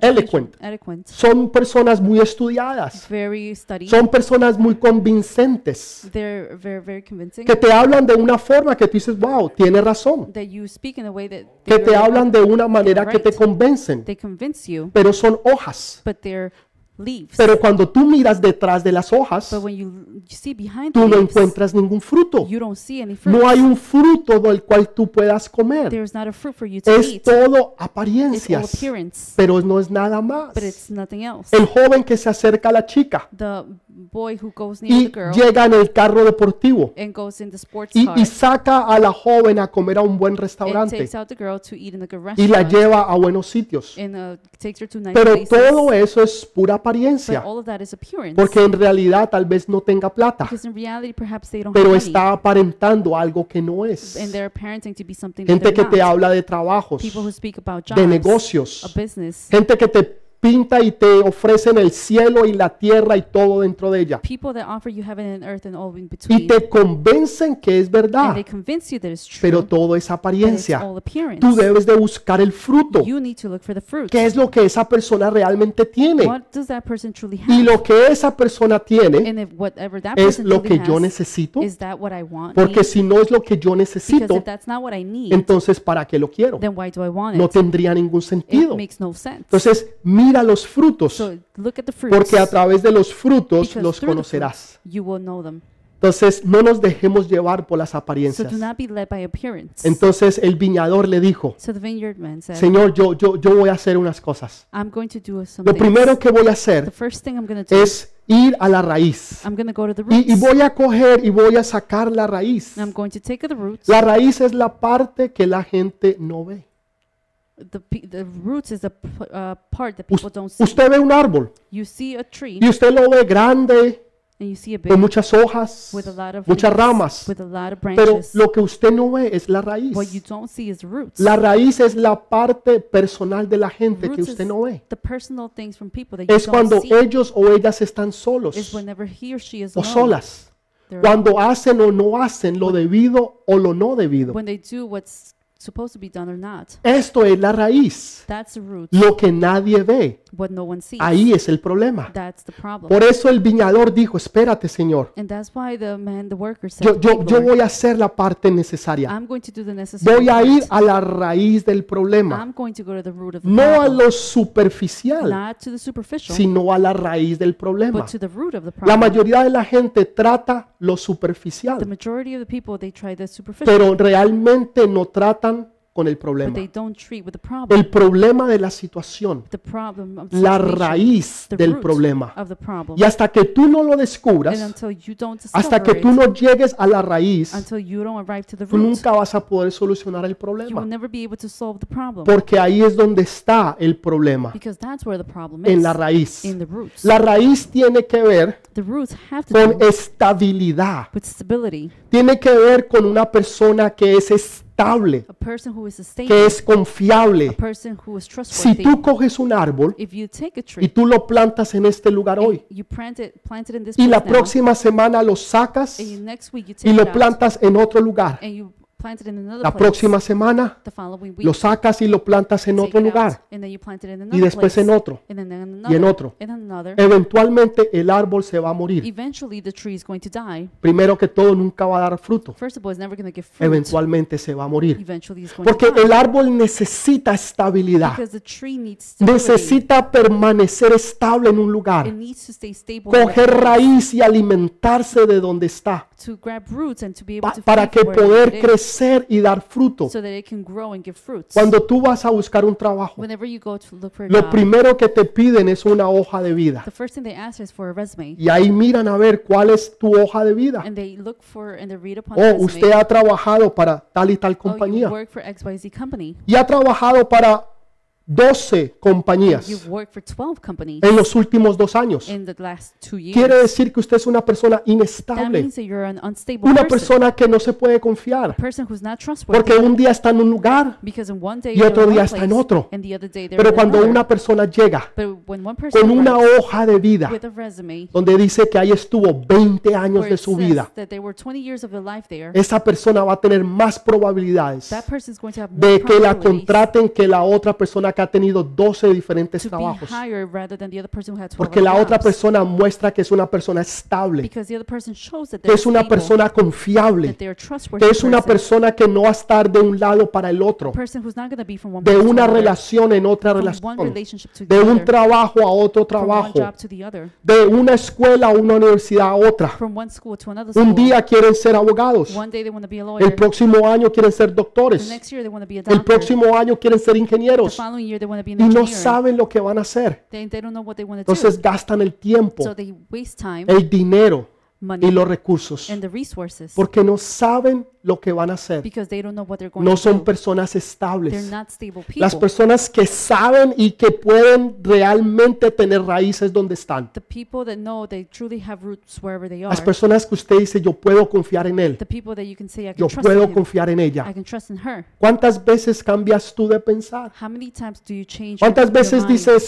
Eloquent. Son personas muy estudiadas. very. Son personas muy convincentes. they're very, very convincing. Que te hablan de una forma que tú dices, wow, tiene razón. that you speak in a way that Que te hablan de una manera que te convencen. they convince you, Pero son hojas. but they're leaves. Pero cuando tú miras detrás de las hojas, but when you, you see behind tú no leaves, encuentras ningún fruto. you don't see any fruit. No hay un fruto del cual tú puedas comer. There's not a fruit for you to Es eat. todo It's all apariencias, appearance, pero no es nada más. but it's nothing else. El joven que se acerca a la chica the boy who goes near y the girl llega en el carro deportivo and goes in the sports y, car y saca a la joven a comer a un buen and restaurante takes out the girl to eat in a good y la restaurant lleva a buenos sitios. and uh, takes her to nice Pero places. todo eso es pura but apariencia, all of that is appearance. porque en realidad tal vez no tenga plata, because in reality, perhaps they don't pero have money, está aparentando algo que no es. and they're parenting to be something that Gente they're que not. te habla de trabajos, People who speak about de jobs, a negocios, business, gente que te pinta y te ofrecen el cielo y la tierra y todo dentro de ella. people that offer you heaven and earth and all in Y between, te convencen que es and verdad, they convince you that it's true, pero todo es apariencia. all appearance. Tú debes de buscar el fruto. you need to look for the fruit. ¿Qué es lo que esa persona realmente tiene? What does that person truly Y have? lo que esa persona tiene and if whatever that es person lo truly que yo necesito, is that what I want? porque need? si no es lo que yo necesito, if that's not what I need, entonces ¿para qué lo quiero? then why do I want No it? tendría ningún It sentido. makes no sense. Entonces, mira los frutos, porque a través de los frutos los conocerás. Entonces, no nos dejemos llevar por las apariencias. Entonces, el viñador le dijo, Señor, yo, yo, yo voy a hacer unas cosas. I'm going to do some Lo primero que voy a the hacer first thing I'm going to do, es ir a la raíz. Y, y voy a coger y voy a sacar la raíz. La raíz es la parte que la gente no ve. The, roots is the uh, part that people don't see. Usted ve un árbol You see a tree y usted lo ve grande, and you see a big con muchas hojas, with a lot of muchas leaves, ramas. with a lot of Pero branches. lo que usted no ve es la raíz. what you don't see is roots. La raíz es la parte personal de la gente que Roots usted is no ve. the personal things from people that you Es don't cuando see. ellos o ellas están solos whenever he or she is o alone. solas. They're- Cuando hacen o no hacen lo debido o lo no debido. when they do what's supposed to be done or not. Esto es la raíz, That's the root. lo que nadie ve. What no one sees. Ahí es el problema. That's the problem. Por eso el viñador dijo, espérate Señor, And that's why the man, the worker said, yo, yo, "Wait, yo Lord, voy a hacer la parte necesaria. I'm going to do the necessary Voy a ir a la raíz del problema, I'm going to go to the root of the no a lo superficial, Not to the superficial, sino a la raíz del problema. but to the root of the La problem. mayoría de la gente trata lo The majority of the people, they try the superficial, pero realmente no tratan con el problema. El problema de la situación, The problem of the la raíz del problema. of the problem. Y hasta que tú no lo descubras, until you don't hasta que tú no llegues a la raíz, tú root, nunca vas a poder solucionar el you will problema. never be able to solve the problem. Porque ahí es donde está el problema, Because that's where the problem en is, la raíz. in the roots. La raíz tiene que ver con estabilidad. with stability. Tiene que ver con una persona que es estable, Que es confiable. Si tú coges un árbol If you take a y tú lo plantas en este lugar hoy you plant it, plant it in this y la próxima semana lo sacas y it lo plantas en otro lugar, la próxima semana the following week, lo sacas y lo plantas en otro lugar y después en otro y en otro. Eventualmente el árbol se va a morir. Eventually, the tree is going to die. Primero que todo nunca va a dar fruto. Eventualmente se va a morir. Porque el árbol necesita estabilidad. Necesita permanecer estable en un lugar. Coger raíz y alimentarse de donde está. To grab roots and to be able pa- to para que poder crecer y dar fruto. so that it can grow and give fruits. Cuando tú vas a buscar un trabajo, Whenever you go to look for a lo job, primero que te piden es una hoja de vida. the first thing they ask is for a resume. Y ahí miran a ver cuál es tu hoja de vida. And they look for and they read upon the Oh, resume. usted ha trabajado para tal y tal oh, you compañía. work for XYZ company. Y ha trabajado para 12 compañías You've worked for 12 companies en los últimos dos años. Quiere decir que usted es una persona inestable, una person. persona que no se puede confiar, porque un día está en un lugar, y otro día está en otro. pero cuando una persona llega con una hoja de vida, donde dice que ahí estuvo 20 años de su vida, that they were 20 years of their life there, esa persona va a tener más probabilidades de que la contraten que la otra persona que ha tenido 12 diferentes trabajos. higher rather than the other person who had 12 Porque la otra persona muestra que es una persona estable, que es una persona confiable, que es una person, persona que no va a estar de un lado para el otro, de una relación en otra relación, de un trabajo a otro trabajo, de una escuela a una universidad a otra. Un día quieren ser abogados, el próximo año quieren ser doctores, el próximo año quieren ser ingenieros following year they want to be an y no engineer. saben lo que van a hacer. They, they don't know what they want to do. Entonces gastan el tiempo, So they waste time, el dinero y los recursos and the resources porque no saben lo que van a hacer. because they don't know what they're going No to son do. personas They're estables. not stable Las people. personas que saben y que pueden realmente tener raíces donde están. The people that know they truly have roots wherever they Las are. personas que usted dice, yo puedo confiar en él, yo puedo confiar en ella. ¿Cuántas veces cambias tú de pensar? How many times do you change your- ¿Cuántas veces dices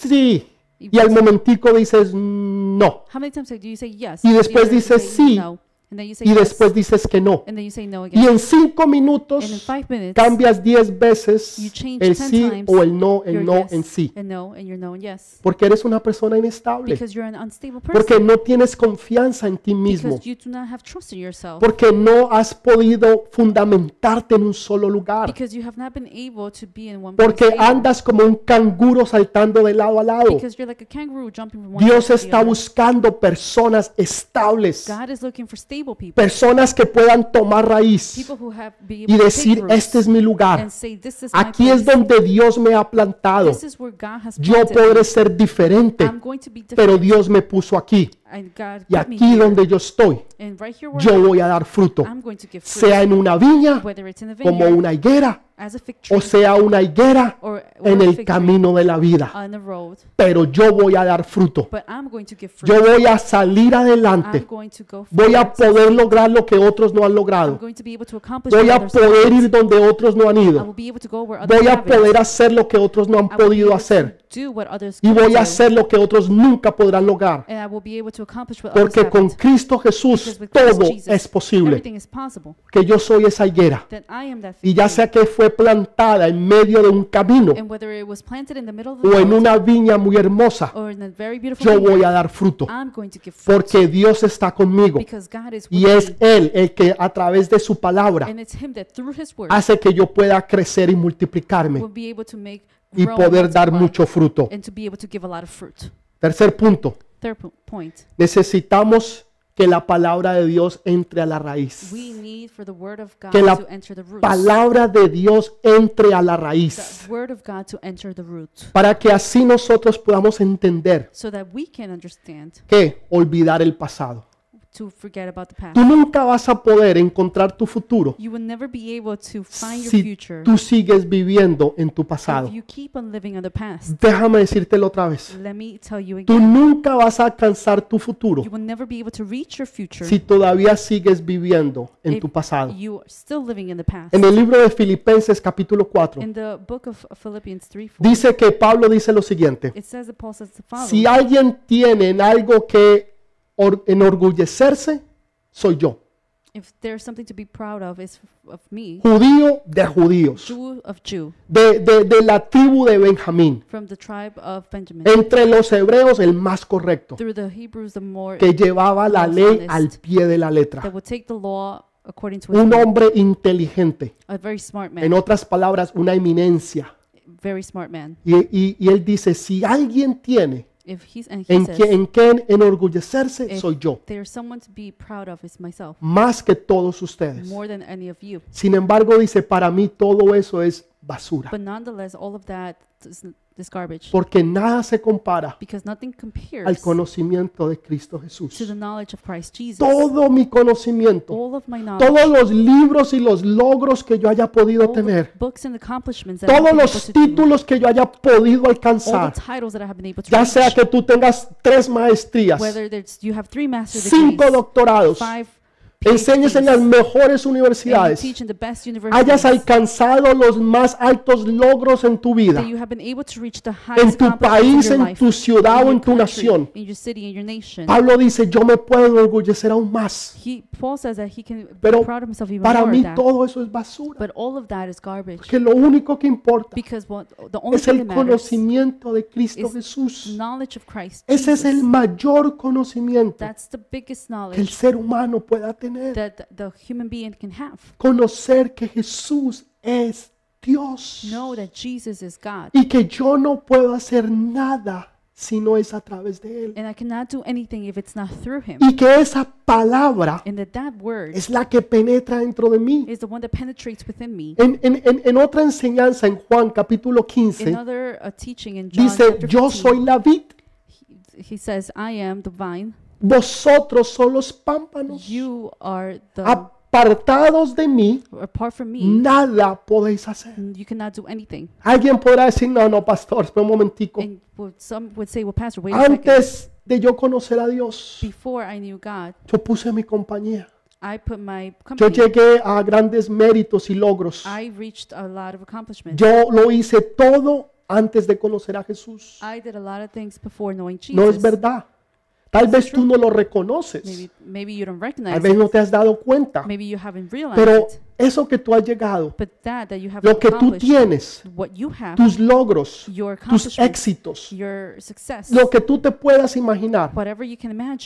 sí y al momentico dices no? How many times do you say yes? Y después dices sí, no, Y después dices que no. Y en cinco minutos cambias diez veces el 10 sí o el no, el no en sí. Porque eres una persona inestable. Porque no tienes confianza en ti mismo. Porque no has podido fundamentarte en un solo lugar. Porque andas como un canguro saltando de lado a lado. Dios está buscando personas estables. People. Personas que puedan tomar raíz y decir, este es mi lugar. say, Aquí es donde Dios me ha plantado. Yo podré ser diferente, pero. Dios me puso aquí. Y aquí donde yo estoy, yo voy a dar fruto. Sea en una viña, como una higuera, o sea una higuera en el camino de la vida. Pero yo voy a dar fruto. Yo voy a salir adelante. Voy a poder lograr lo que otros no han logrado. Voy a poder ir donde otros no han ido. Voy a poder hacer lo que otros no han podido hacer. Do what others y voy a hacer lo que otros nunca podrán lograr. and I will be able to accomplish what others Porque con haven't. Cristo Jesús Because with Christ todo Jesus, es posible. Everything is possible. Que yo soy esa higuera. That I am that Y ya sea que fue plantada en medio de un camino tree, and whether it was planted in the middle of the o en una viña muy hermosa, or in a very beautiful yo voy a dar fruto. I'm going to give fruit Porque Dios está conmigo. because God is Y es me, Él el que a través de su palabra and it's Him that through His word hace que yo pueda crecer y multiplicarme will be able to make y poder dar mucho fruto. and to be able to give a lot of fruit. Tercer punto, Third po- point, necesitamos que la palabra de Dios entre a la raíz. we need for the word of God Que la to enter the roots. Palabra de Dios entre a la The raíz word of God to enter the root, para que así nosotros podamos entender so that we can understand que olvidar el pasado. To forget about the past. Tú nunca vas a poder encontrar tu futuro You will never be able to find your si future tú sigues viviendo en tu pasado. if you keep on living on the past. Déjame decírtelo otra vez. Let me tell you Tú again, nunca vas a alcanzar tu futuro you will never be able to reach your future si todavía sigues viviendo en if tu pasado. you are still living in the past. En el libro de Filipenses capítulo 4 In the book of Philippians 3 4, dice que Pablo dice lo siguiente. it says that Paul says the following Si alguien tiene en algo que enorgullecerse, soy yo. If there's something to be proud of, is of me, Judío de judíos, Jew of Jew, de, de- de la tribu de Benjamín. from the tribe of Benjamin. Entre los hebreos el más correcto, Through the Hebrews, the more que llevaba la ley al pie de la letra. that would take the law according to Un hombre inteligente, A very smart en man, otras palabras, una eminencia. very smart man. Y, y- y él dice, si alguien tiene If he's and he en, says enorgullecerse, If- soy yo, there's someone to be proud of is myself, más que todos ustedes. more than any of you. Sin embargo, dice, para mí todo eso es basura, But nonetheless, all of that is, garbage porque nada se compara because nothing al conocimiento de Cristo to Jesús. the knowledge of Christ Jesus. Todo mi conocimiento, All of my knowledge, todos los libros y los logros que yo haya podido all the tener, books and accomplishments that I've todos been able los to do, títulos que yo haya podido all alcanzar, the titles that I have been able to ya sea que tú tengas tres maestrías, whether there's, you have three master's cinco degrees, doctorados, five enseñes en las mejores universidades, hayas alcanzado los más altos logros en tu vida, en tu país, en tu ciudad o en tu nación. Pablo dice, yo me puedo enorgullecer aún más, He, Paul says that he can Pero be proud of himself even para mí todo eso es basura, But all of that is garbage. Que lo único que importa es el conocimiento de Cristo is Jesús. Ese es el mayor conocimiento que el ser humano pueda tener. That the- the human being can have. Conocer que Jesús es Dios Know that Jesus is God. y que yo no puedo hacer nada si no es a través de Él. And I cannot do anything if it's not through him. Y que esa palabra And that that word es la que penetra dentro de mí. is the one that penetrates within me. En, en- en- en otra enseñanza en Juan capítulo 15 Another uh, teaching in John dice, chapter yo 15, soy la vid, he, he says, I am the vine, vosotros son los pámpanos. you are the, Apartados de mí, apart from me, nada podéis hacer. you cannot do anything. Alguien podrá decir, no, no, pastor, espera un momentico. And well, some would say, well, Pastor, wait a second. Antes de yo conocer a Dios, Before I knew God, yo puse mi compañía. I put my Yo company, llegué a grandes méritos y logros. I reached a lot of accomplishments. Yo lo hice todo antes de conocer a Jesús. I did a lot of things before knowing Jesus. No es verdad. Tal vez tú no lo reconoces. Tal vez no te has dado cuenta. Pero eso que tú has llegado, lo que tú tienes, tus logros, tus éxitos, lo que tú te puedas imaginar,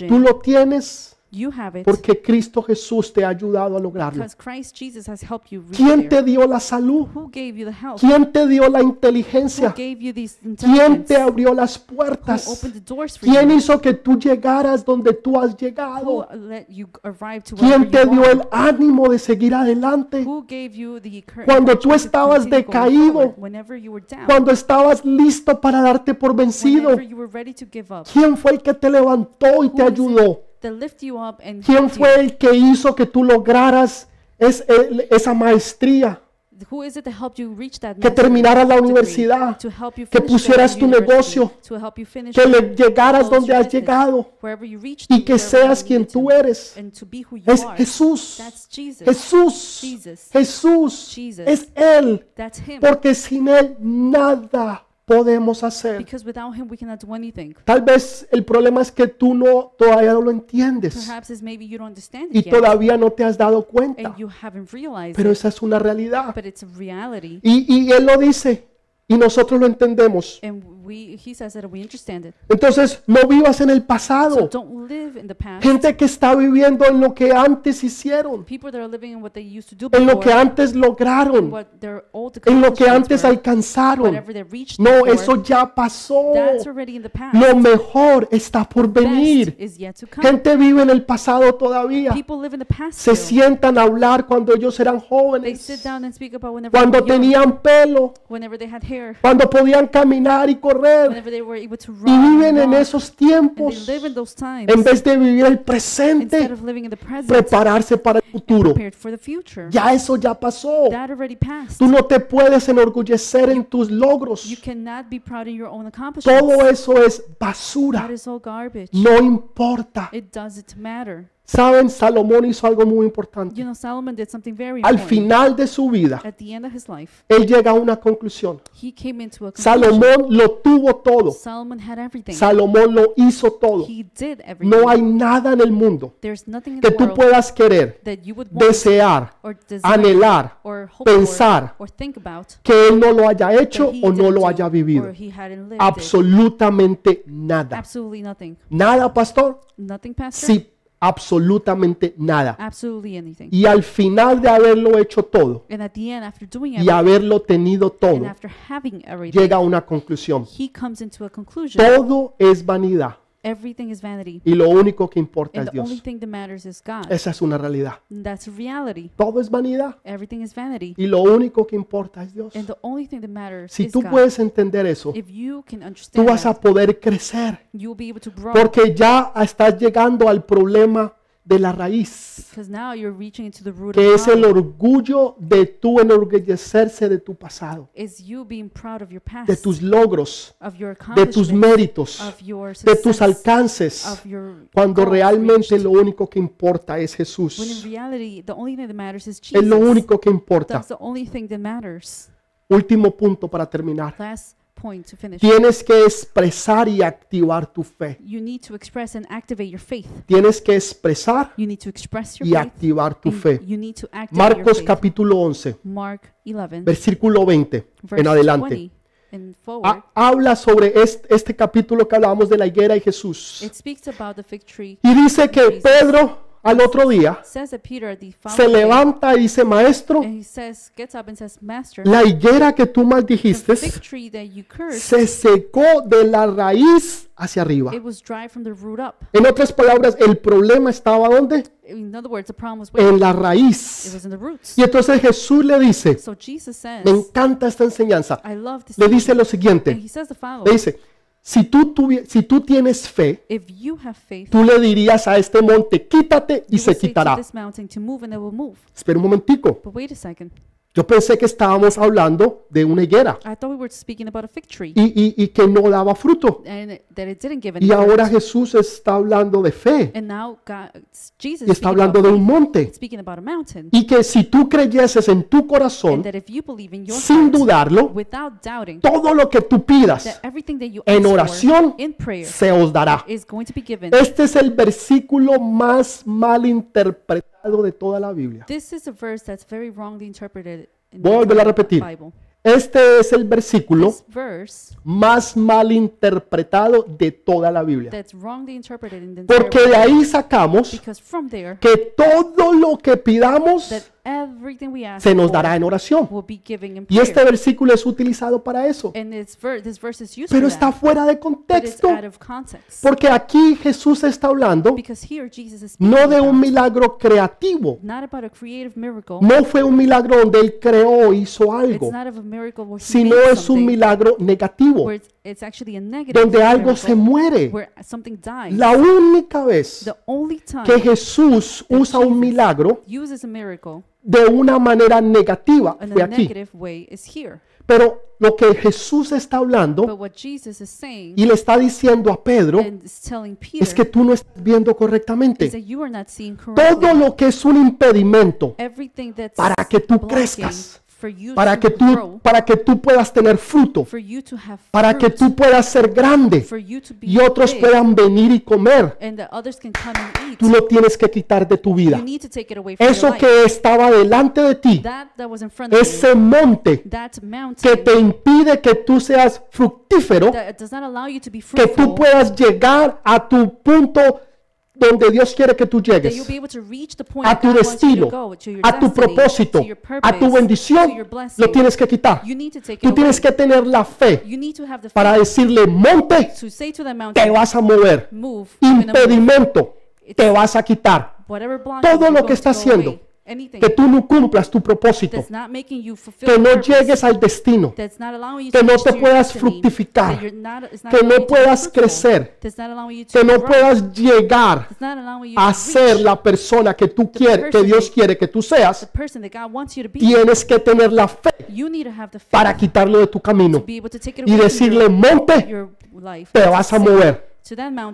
tú lo tienes you have it porque Cristo Jesús te ha ayudado a lograrlo. because Christ Jesus has helped you reach ¿Quién te there. dio la salud? Who gave you the health? ¿Quién te dio la Who inteligencia? gave you these ¿Quién intelligence? te abrió las Who puertas? opened the doors for ¿Quién you? hizo que tú llegaras donde tú has Who llegado? let you arrive to where ¿Quién te you dio are? el ánimo de seguir adelante? Who gave you the cour- Cuando tú to estabas continue going decaído, forward? Whenever you were down, Cuando estabas listo para darte por vencido, whenever you were ready to give up, ¿quién fue el que te levantó y te ayudó? That lift you up and ¿Quién fue el que hizo que tú lograras es- el- esa maestría? Who is it that helped you reach that Que terminaras la universidad, To help you que finish pusieras tu negocio, to help you finish que le llegaras donde has llegado y que seas quien tú eres. Es. Jesús. That's Jesus. Jesús. Jesús. Es Él. Porque sin Él nada podemos hacer. Because without him, we cannot do anything. Tal vez el problema es que tú no todavía no lo entiendes Perhaps it's maybe you don't understand y it yet, todavía no te has dado cuenta, and you haven't realized pero it, esa es una realidad. but it's a reality. Y, y él lo dice y nosotros lo entendemos. And we, he says that we understand it. Entonces, no vivas en el So pasado. don't live in the past. Gente que está viviendo en lo que antes hicieron, People that are living in what they used to do en lo que before, antes lograron, what their old en lo que antes were, alcanzaron. whatever they reached No, before, eso ya pasó. that's already in the past. Lo mejor está por Best venir. is yet to come. Gente vive en el pasado todavía. People live in the past Se still. sientan a hablar cuando ellos eran They jóvenes, sit down and speak about whenever cuando they were young, tenían pelo, whenever they had hair, cuando podían caminar y correr. whenever they were able to Y run, viven en esos tiempos en vez de vivir el presente, prepararse para el futuro. prepared for the future. Ya eso ya pasó. Tú no te puedes enorgullecer en tus You logros. cannot be proud in your own accomplishments. Todo eso es basura. That is all garbage. No importa. Saben, Salomón hizo algo muy importante. You know, Solomon did something very Al important. final de su vida, At the end of his life, él llega a una conclusión. he came into a conclusion. Salomón lo tuvo todo. Solomon had everything. Salomón lo hizo todo. He did everything. No hay nada en el mundo There's nothing in que the tú world puedas querer, that you would want desear, or desire anhelar, or hope pensar for or think about que él no lo haya hecho that he o no didn't lo do haya vivido. or he hadn't lived it. Absolutamente nada. Absolutely nothing. Nada, pastor. Nothing, Pastor? Absolutamente nada. Y al final de haberlo hecho todo And at the end, after doing y haberlo tenido todo, after having everything, llega a una conclusión. he comes into a conclusion. Todo es vanidad Everything is vanity. y lo único que importa And es the only Dios. thing that matters is God. Esa es una realidad. And that's reality. Todo es vanidad Everything is vanity. y lo único que importa es Dios. And the only thing that matters Si is tú God. puedes entender eso, If you can tú understand vas a that, poder crecer you'll be able to grow. porque ya estás llegando al problema de la raíz, Because now you're reaching into the root que of es el orgullo de tú enorgullecerse de tu pasado, Is you being proud of your past, de tus logros, of your de tus accomplishments, méritos, of your de tus success, alcances, of your cuando goals realmente reached. lo único que importa es When in Jesús. reality, the only thing that matters is Es Jesus. lo único que importa. That's the only thing that matters. Último punto para terminar. Last point to finish. Tienes que expresar y activar tu fe. You need to express and activate your faith. Tienes que expresar You need to express your y faith. activar tu and fe. You need to activate your Marcos faith. capítulo 11, Mark 11, versículo 20 verse en adelante. 20 and forward. Ha- habla sobre este, este capítulo que hablábamos de la higuera y Jesús. It speaks about the fig tree. Y dice que Pedro al otro día se levanta y dice, maestro, la higuera que tú maldijiste se secó de la raíz hacia arriba. En otras palabras, el problema estaba ¿dónde? In other words, the problem was where En la raíz. Y entonces Jesús le dice, me encanta esta enseñanza, le dice lo siguiente, le dice, si tú, tuvi- si tú tienes fe, If you have faith, tú le dirías a este monte, quítate y se quitará. Espera un momentico. Yo pensé que estábamos hablando de una higuera I thought we were speaking about a fig tree, y, y- y que no daba fruto. and it- that it didn't give any Y ahora. Jesús está hablando de fe And now God, Jesus y está speaking hablando about, de un monte. speaking about a mountain, Y que si tú creyeses en tu and corazón, that if you believe in your sin heart, dudarlo, without doubting, todo lo que tú pidas everything that you en ask for oración in prayer se os dará. is going to be given. Este es el versículo más mal interpretado de toda la Biblia. This is a verse that's very wrongly interpreted in Voy a the volver a entire repetir. Bible. Este es el versículo This verse más mal interpretado de toda la Biblia. that's wrongly interpreted in the entire Porque de ahí sacamos Because from there, que todo lo que pidamos that everything we ask se nos dará en oración. will be given in Y este versículo es utilizado para eso. and it's ver- this verse is used Pero for está that, fuera de but it's contexto. out of context. Porque aquí Jesús está hablando Because here Jesus is speaking no de un about milagro creativo. not about a creative miracle. No fue un milagro donde Él creó o hizo It's algo. not of a miracle where he Sino made es un something, milagro negativo. where it's, it's actually a negative Donde algo miracle, se muere. where something dies. La única vez the only time que Jesús usa un milagro uses a miracle de una manera negativa fue aquí. Pero lo que Jesús está hablando But what Jesus is saying y le está diciendo a Pedro Peter es que tú no estás viendo correctamente. that you are not seeing correctly. Todo lo que es un impedimento Everything that's para que tú crezcas, para que tú, para que tú puedas tener fruto, para que tú puedas ser grande. Y otros puedan venir y comer. Tú lo tienes que quitar de tu vida. Eso que estaba delante de ti, ese monte que te impide que tú seas fructífero, que tú puedas llegar a tu punto donde Dios quiere que tú llegues, a tu destino, a tu propósito, a tu bendición, lo tienes que quitar. Tú tienes que tener la fe para decirle, monte, te vas a mover. Impedimento, te vas a quitar. Todo lo que está haciendo, Que tú no cumplas tu propósito, que no llegues al destino, que no te puedas fructificar, que no puedas crecer, que no puedas llegar a ser la persona que tú quieres, que Dios quiere que tú seas, tienes que tener la fe para quitarlo de tu camino y decirle, monte, te vas a mover.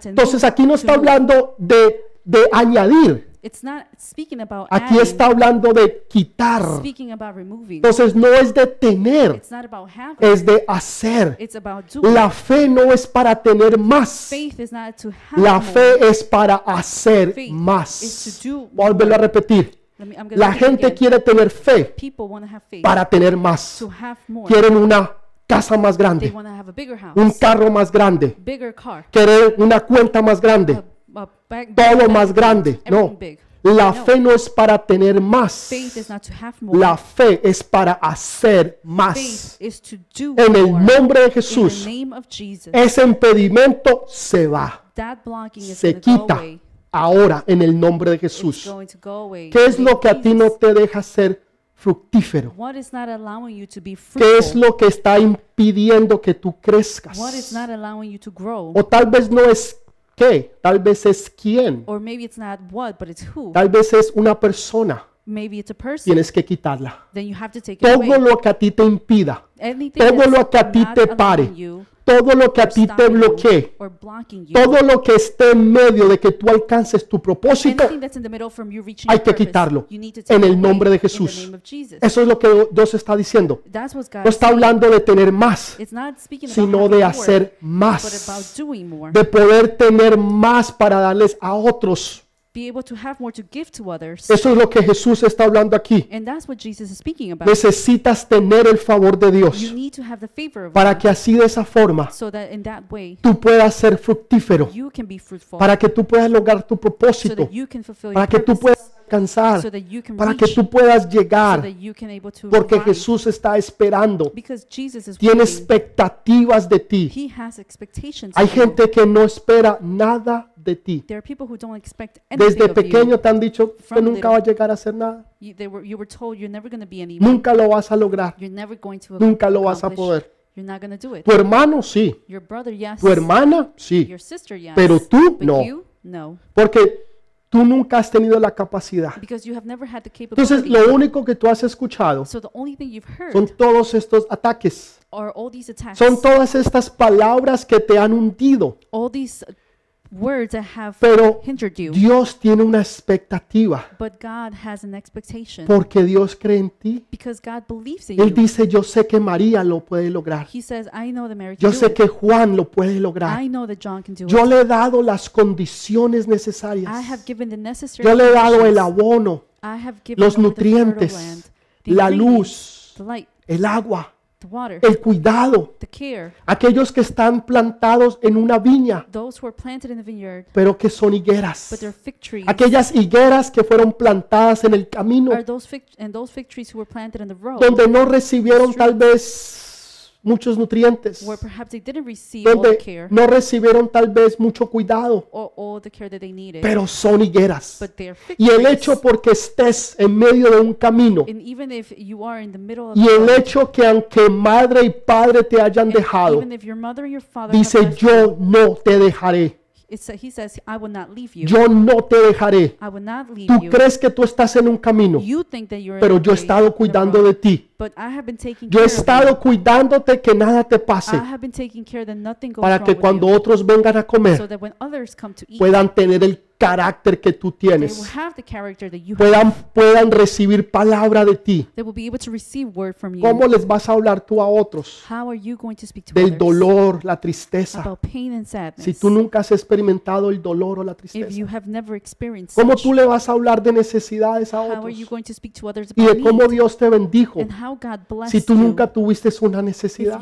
Entonces aquí no está hablando de, de añadir, It's not speaking about aquí adding, está hablando de quitar. speaking about removing. Entonces no es de tener, It's not about having. es de hacer. It's about doing. La fe no es para tener más, Faith is not to have la more. fe es para hacer Faith is más. to do Voy a volverlo a repetir. Let me- I'm gonna La repeat gente again. quiere tener fe People want to have faith para tener más. to have more. Quieren una casa más They grande, want to have a bigger house, un carro más grande, bigger car, quieren una cuenta más grande, todo más grande. No, la fe no es para tener más. La fe es para hacer más. En el nombre de Jesús, ese impedimento se va, se quita ahora en el nombre de Jesús. ¿Qué es lo que a ti no te deja ser fructífero? What is not allowing you to be ¿Qué es lo que está impidiendo que tú crezcas? O tal vez no es qué, tal vez es quién, Or maybe it's not what, but it's who. tal vez es una persona. Maybe it's a person. Tienes que quitarla. Then you have to take it Todo away. lo que a ti te impida, Anything todo that's lo que a ti not te allowing pare, you, todo lo que a ti te bloquee, todo lo que esté en medio de que tú alcances tu propósito, hay que quitarlo en el nombre de Jesús. Eso es lo que Dios está diciendo. No está hablando de tener más, sino de hacer más, de poder tener más para darles a otros. Be able to have more to give to others. Eso es lo que Jesús está hablando aquí. And that's what Jesus is speaking about. Necesitas tener el favor de You Dios need to have the favor of para God que así de esa forma so that in that way tú puedas ser fructífero, you can be fruitful, para que tú puedas lograr tu so propósito, that you can fulfill para que tú puedas alcanzar, so that you can para que reach, tú puedas so llegar, that you can able to porque arrive. Jesús está esperando, Because Jesus is tiene waiting. expectativas de ti. He has expectations. Hay of you. gente que no espera nada de ti. There are people who don't expect anything Desde of pequeño you. te han dicho que From nunca little. va a llegar a hacer nada, You, they were, you were told you're never going to be anyone. nunca lo vas a lograr, You're never going to nunca lo vas a accomplish. poder. You're not going to do it. Tu hermano sí, Your brother, yes. tu hermana sí, Your sister, yes. pero tú But no, you, no. porque tú nunca has tenido la capacidad. Because you have never had the Entonces, lo único que tú has escuchado so the only thing you've heard son todos estos ataques, are all these attacks. son todas estas palabras que te han hundido, all these uh, words that have pero hindered you. Dios tiene una expectativa But God has an expectation. porque Dios cree en ti. because God believes in Él you. dice, yo sé que María lo puede lograr, He says, I know that Mary yo can do sé it. que Juan lo puede lograr. I know that John can do Yo it. le he dado las condiciones necesarias. I have given the necessary Yo le he dado el abono, I have given los the nutrientes, land, the la luz, the light, el agua, the water, el cuidado. the care. Aquellos que están plantados en una viña, Those who are planted in the vineyard, pero que son higueras. but they're fig trees. Aquellas higueras que fueron plantadas en el camino, Are those fig and those fig trees who were planted in the road, donde no recibieron tal vez muchos nutrientes, where perhaps they didn't receive all the donde care no recibieron tal vez mucho cuidado, or all the care that they needed, pero son higueras. but they're fig Y el trees. hecho porque estés en medio de un camino And even if you are in the middle of y el hecho que aunque madre y padre te hayan dejado, even if your mother and your father have dice left you, yo no te dejaré, it's, he says, I will not leave you. yo no te dejaré. I will not leave Tú you. crees que tú estás en un camino, You think that you're in pero yo he way, estado cuidando de ti. But I have been taking Yo he care of you. estado cuidándote que nada te pase I have been taking care that nothing goes para wrong que with cuando you, otros vengan a so comer that when others come to eat, puedan tener el carácter que tú tienes, puedan, puedan recibir palabra de ti. ¿Cómo les vas a hablar tú a otros How are you going to speak to del dolor, la tristeza? Si tú nunca has experimentado el dolor o la tristeza, ¿cómo tú le vas a hablar de necesidades a otros y de cómo? Dios te bendijo. Si tú nunca tuviste una necesidad?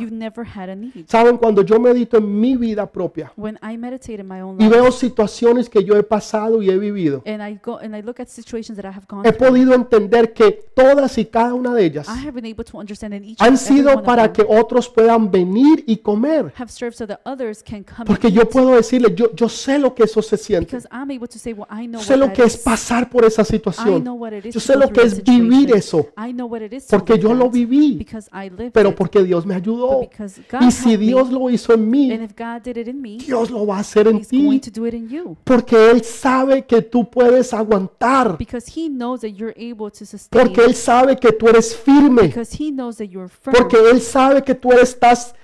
Saben, cuando yo medito en mi vida propia y veo situaciones que yo he pasado y he vivido, and I go and I look at situations that I have gone he through, podido entender que todas y cada una de ellas I have been able to understand in each han and every sido one of para them que otros puedan venir y comer. have served so that others can come Porque and yo eat. puedo decirle, yo, yo sé lo que eso se siente. because I'm able to say, well, I know Yo sé what lo that que es is. pasar por esa I situación. know what it is Yo to sé go lo through que that es vivir situation. eso. I know what it is to Porque live yo lo that viví. because I lived Pero it. porque Dios me ayudó. But because God Y si helped me, Dios lo hizo en and mí, if God did it in me, Dios lo va a hacer en He's going ti. to do it in you. Porque Él sabe que tú puedes aguantar. Because He knows that you're able to sustain. Porque Él sabe que tú eres firme. because He knows that you're firm. Porque Él sabe que tú estás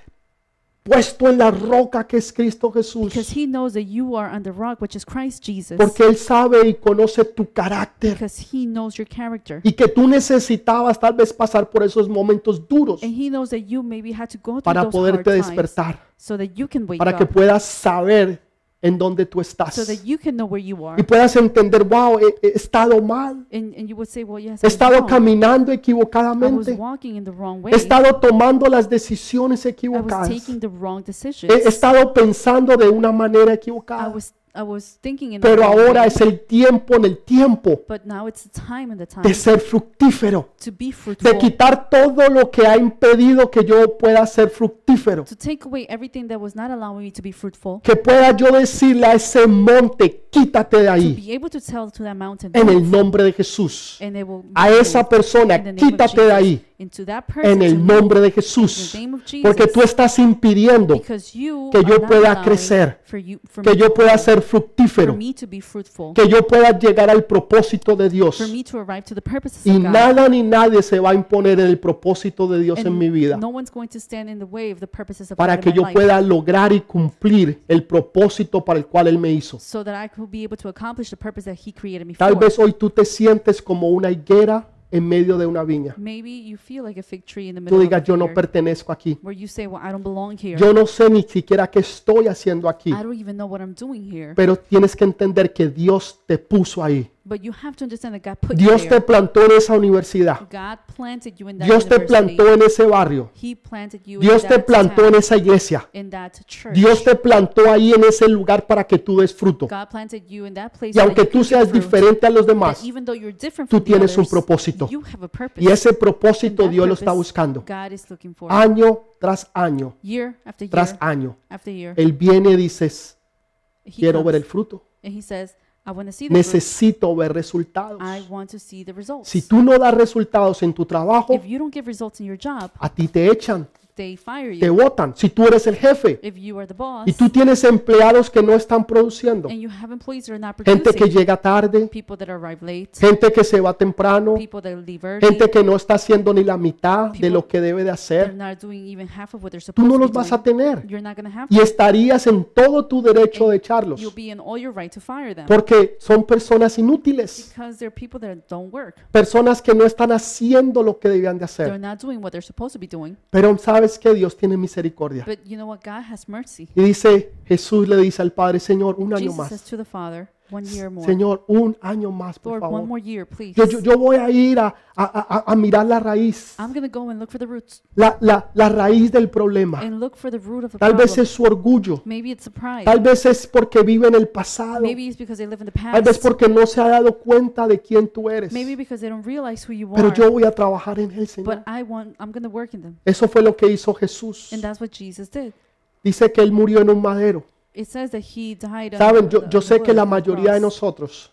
puesto en la roca que es Cristo Jesús. because He knows that you are on the rock, which is Christ Jesus. Porque Él sabe y conoce tu carácter. because He knows your character. Y que tú necesitabas tal vez pasar por esos momentos duros And He knows that you maybe had to go through para those hard poderte times despertar. so that you can wake Para que puedas saber en dónde tú so estás. that you can know where you are. Y puedas entender, wow, he, he estado mal. And, and you would say, well, yes, He estado caminando I was equivocadamente. walking in the wrong way. He estado tomando las decisiones I was equivocadas. taking the wrong decisions. He estado pensando de una manera I equivocada. was I was thinking in the Pero ahora es el tiempo en el tiempo But now it's the time and the time de ser fructífero. to be De fruitful. quitar todo lo que ha impedido que yo pueda ser fructífero. To take away everything that was not allowing me to be fruitful. Que pueda yo decirle a ese monte, quítate de To ahí. be able to tell to that mountain. En el nombre de Jesús. and it will A esa persona, in the name of quítate de Jesus. ahí. En el nombre de Jesús. Porque tú estás impidiendo que yo pueda crecer, que yo pueda ser fructífero, que yo pueda llegar al propósito de Dios. Y nada ni nadie se va a imponer en el propósito de Dios en mi vida para que yo pueda lograr y cumplir el propósito para el cual Él me hizo. so that I could be able to accomplish the purpose that He created me Tal for. vez hoy tú te sientes como una higuera en medio de una viña. Tú digas, yo no pertenezco aquí. Yo no sé ni siquiera qué estoy haciendo aquí. Pero tienes que entender que Dios te puso ahí. But you have to understand that God put Dios you te plantó en esa universidad. God planted you in that Dios te plantó en ese barrio. He planted you Dios in te that plantó en esa iglesia. in that church. Dios te plantó ahí en ese lugar para que tú des fruto. God planted you in that place Y aunque you tú seas diferente a los demás, tú tienes un propósito. you have a purpose. Y ese propósito Dios lo está buscando. God is looking for. Año tras año, year after year tras año. after year. Él viene y dices, quiero ver el fruto. And he says, I want to see the fruit. Necesito ver resultados. I want to see the results. Si tú no das resultados en tu trabajo, if you don't give results in your job, a ti te echan, they fire te you. votan. Si tú eres el jefe. If you are the boss. Y tú tienes empleados que no están produciendo, and you have employees that are not gente que llega tarde, people that arrive late, gente que se va temprano, people that leave early, gente que no está haciendo ni la mitad de lo que debe de they're hacer, not doing even half of what they're tú no los vas a tener. You're not have Y estarías en todo tu derecho de echarlos, You'll be in all your right to fire them. Porque son personas inútiles, because they're people that don't work. personas que no están haciendo lo que debían de They're hacer. not doing what they're supposed to be doing. Pero sabes que Dios tiene misericordia. But you know what? God has mercy. Y dice, Jesús le dice al Padre, Señor, un año Jesus says más. to the Father, one year more. Señor, un año más, por Lord, one favor. more year, please. Yo, yo, yo voy a ir a, a- a- a mirar la raíz, I'm going to go and look for the roots la, la, la raíz del problema. and look for the root of the Tal vez problem. es su orgullo, Maybe it's a pride. tal vez es porque vive en el pasado, Maybe it's because they live in the tal vez past. porque no se ha dado cuenta de quién tú eres. Maybe because they don't realize who you Pero are. yo voy a trabajar en él, Señor. But I want, I'm going to work in them. Eso fue lo que hizo Jesús. And that's what Jesus did. Dice que él murió en un madero. It says that he died on Saben, the- yo, yo sé que la mayoría de nosotros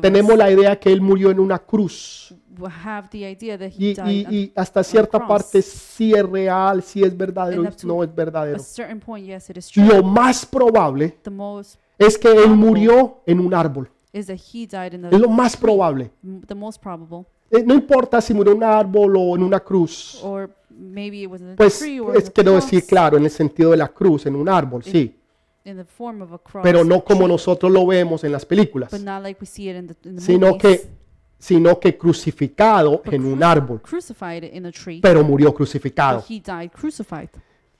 tenemos la idea que él murió en una cruz. will have the idea that he Y, y- y hasta cierta cross. parte sí es real, sí es verdadero, no es a verdadero. certain point. Yes, it is true. Lo más probable The most es que él murió en un árbol. is that he died in Es lo más probable. the most probable, Eh, No importa si murió en un árbol o en una cruz. Pues es quiero decir, claro, en el sentido de la cruz, en un árbol, sí. In the form of a cross, pero no como nosotros lo vemos en las películas, but not like we see it in the, in the sino movies, que, sino que crucificado but en un árbol, crucified in a tree, pero murió but crucificado. he died crucified.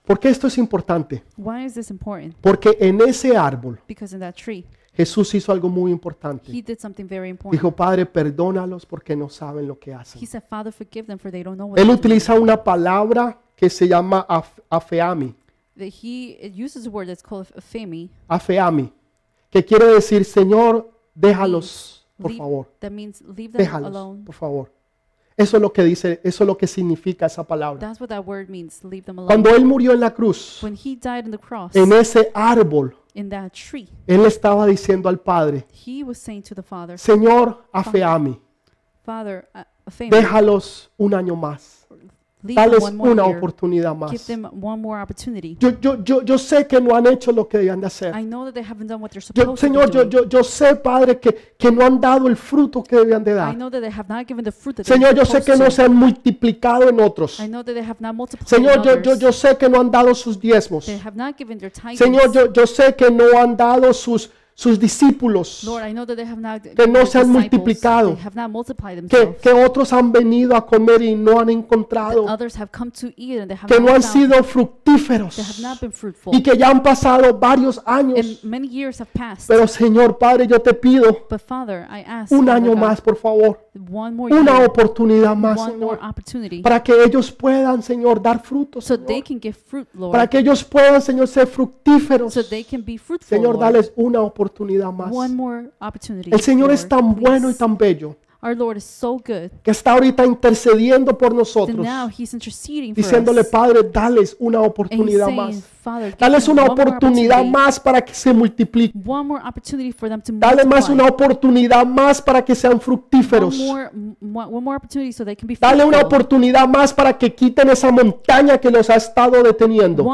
¿Por qué esto es importante? Why is this important? Porque en ese árbol Because in that tree, Jesús hizo algo muy importante. he did something very important. Dijo, Padre, perdónalos porque no saben lo que hacen. He said, Father, forgive them for they don't know what Él they're doing." utiliza una palabra que se llama af- afeami, That he uses a word that's called a femi, afeami, que quiere decir, Señor, déjalos, por leave- favor, that means leave them déjalos, alone. por favor. Eso es lo que dice, eso es lo que significa esa palabra. That's what that word means, leave them alone. Cuando Él murió en la cruz, When he died on the cross, en ese árbol, in that tree, Él estaba diciendo al Padre, he was saying to the Father, Señor, afeami, Father, a a femi, déjalos un año más, dales una oportunidad más. Yo, yo, yo, yo sé que no han hecho lo que debían de hacer. Yo, Señor, yo, yo, yo sé, Padre, que, que no han dado el fruto que debían de dar. Señor, yo sé que no se han multiplicado en otros. Señor, yo, yo, yo sé que no han dado sus diezmos. Señor, yo, yo sé que no han dado sus, sus discípulos. Lord, I know that they have not que no se han multiplicado. They have not multiplied Que, que otros han venido a comer y no han encontrado. Que no han sido fructíferos. Y que ya han pasado varios años. Pero Señor Padre, yo te pido But Father, I ask un año God, más, por favor. Una oportunidad más, Señor. Para que ellos puedan, Señor, dar frutos. so fruit. Para que ellos puedan, Señor, ser fructíferos. so fruitful, Señor, dales una oportunidad más. One more opportunity. El Señor es Lord, tan bueno y tan bello Our Lord is so good que está ahorita intercediendo por that nosotros, now He's interceding for diciéndole, us. Padre, dales una And He's oportunidad saying, más. Dales una one more oportunidad opportunity, más para que se multipliquen. Dale más una oportunidad más para que sean fructíferos. Dale una oportunidad más para que quiten esa montaña que los ha estado deteniendo.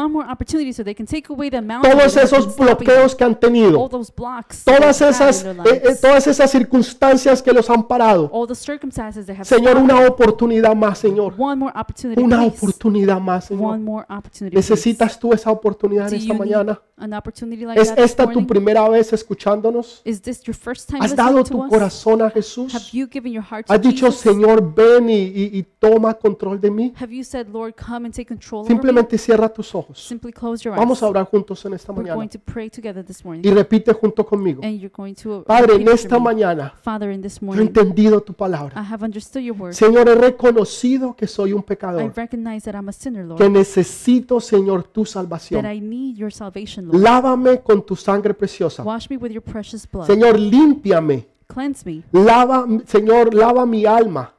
Todos esos bloqueos que han tenido. Todas esas, eh, eh, todas esas circunstancias que los han parado. Señor, una oportunidad más, Señor. Una oportunidad más, Señor. ¿Necesitas tú esa oportunidad Do en esta mañana? ¿Es esta tu primera vez escuchándonos? ¿Has dado tu corazón a Jesús? ¿Has dicho, Señor, ven y, y- y toma control de mí? Simplemente cierra tus ojos. Vamos a orar juntos en esta mañana. Y repite junto conmigo. Padre, en esta mañana yo he entendido tu palabra. Señor, he reconocido que soy un pecador, que necesito, Señor, tu that salvación. I need your salvation Lord Lávame con tu sangre preciosa. wash me with your precious blood Señor, límpiame. cleanse me Lava, Señor, lava mi alma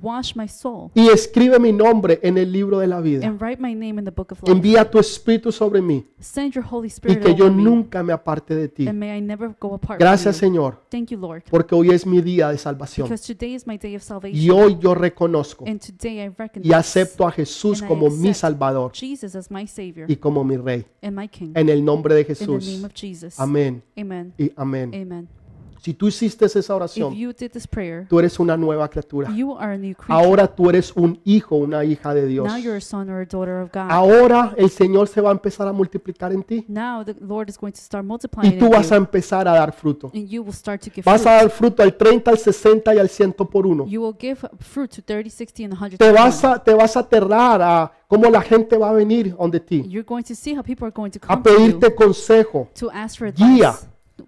wash my soul y escribe mi nombre en el libro de la vida. and write my name in the book of life Envía tu espíritu sobre mí send your Holy y Spirit que yo nunca me aparte de ti. and may I never go apart Gracias, from you. Señor, Thank you, Lord, porque hoy es mi día de salvación. because today is my day of Y salvation, hoy yo reconozco and today I y recognize acepto a Jesús and I como mi accept Salvador Jesus as my Savior y como mi Rey. and my King. En el nombre de In the Jesús. name of Jesus. Amén Amen. y amén. Amen. Si tú hiciste esa oración, prayer, tú eres una nueva criatura. Ahora tú eres un hijo, una hija de Dios. Now you're a son or a daughter of God. Ahora el Señor se va a empezar a multiplicar en ti Now the Lord is going to start multiplying y tú vas a empezar a dar fruto. and you will start to give Vas a fruit. dar fruto al 30, al 60 y al 100 por uno. You will give fruit to 30, 60, and 100. Te vas a, te vas a aterrar a cómo la gente va a venir donde ti, You're going to see how people are going to a come to you pedirte consejo, to ask for guía,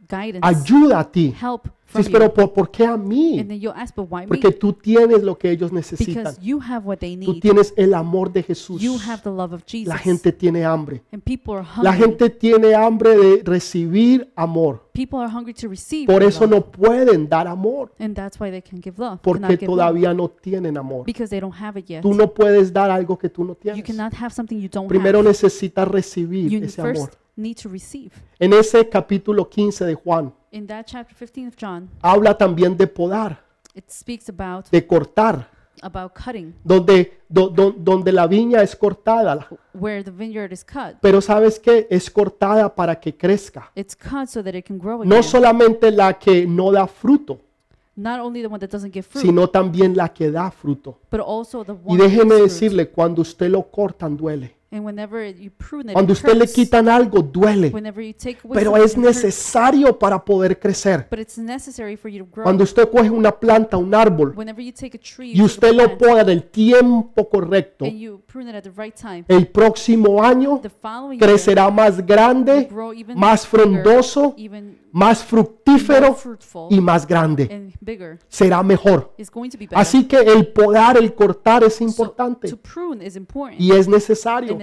guidance, ayuda a ti. help Dices, pero you. ¿por, por qué a mí? And then you'll ask, but why me? Porque tú tienes lo que ellos necesitan. Because you have what they Tú tienes el amor de Jesús. You have the love of Jesus. La gente tiene hambre. and people are hungry. La gente tiene hambre de recibir amor. people are hungry to receive Por eso no pueden dar amor. And that's why they can give love. Porque todavía no tienen amor. Because they don't have it yet. Tú no puedes dar algo que tú no You tienes. cannot have something you don't Primero necesitas recibir ese amor. Need to receive. En ese capítulo 15 de Juan, In that chapter 15 of John, habla también de podar, it speaks about de cortar, about cutting, donde, do- do- donde la viña es cortada. where the vineyard is cut. Pero sabes que es cortada para que crezca. It's cut so that it can grow again. No solamente la que no da fruto, Not only the one that doesn't give fruit, sino también la que da fruto. but also the Y one that déjeme gives fruit. decirle, cuando usted lo cortan duele. And whenever you prune it, Cuando it usted le hurts. quitan algo, duele. Whenever you take away Pero something, es it hurts. necesario para poder crecer. But it's necessary for you to grow. Cuando usted coge una planta, un árbol, Whenever you take a tree y you take a usted lo plant, poda en el tiempo correcto, and you prune it at the right time, el próximo año the following year crecerá más will grande, grow even más bigger, frondoso, even más fructífero y más grande. Será mejor. Así que el podar, el cortar es importante y es necesario.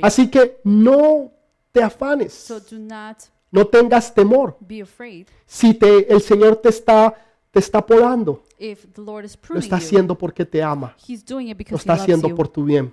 Así que no te afanes, So do not no tengas temor. be afraid Si te, el Señor te está, te está podando, if the Lord is lo pruning está haciendo porque te ama, He's doing it lo because está haciendo por tu bien,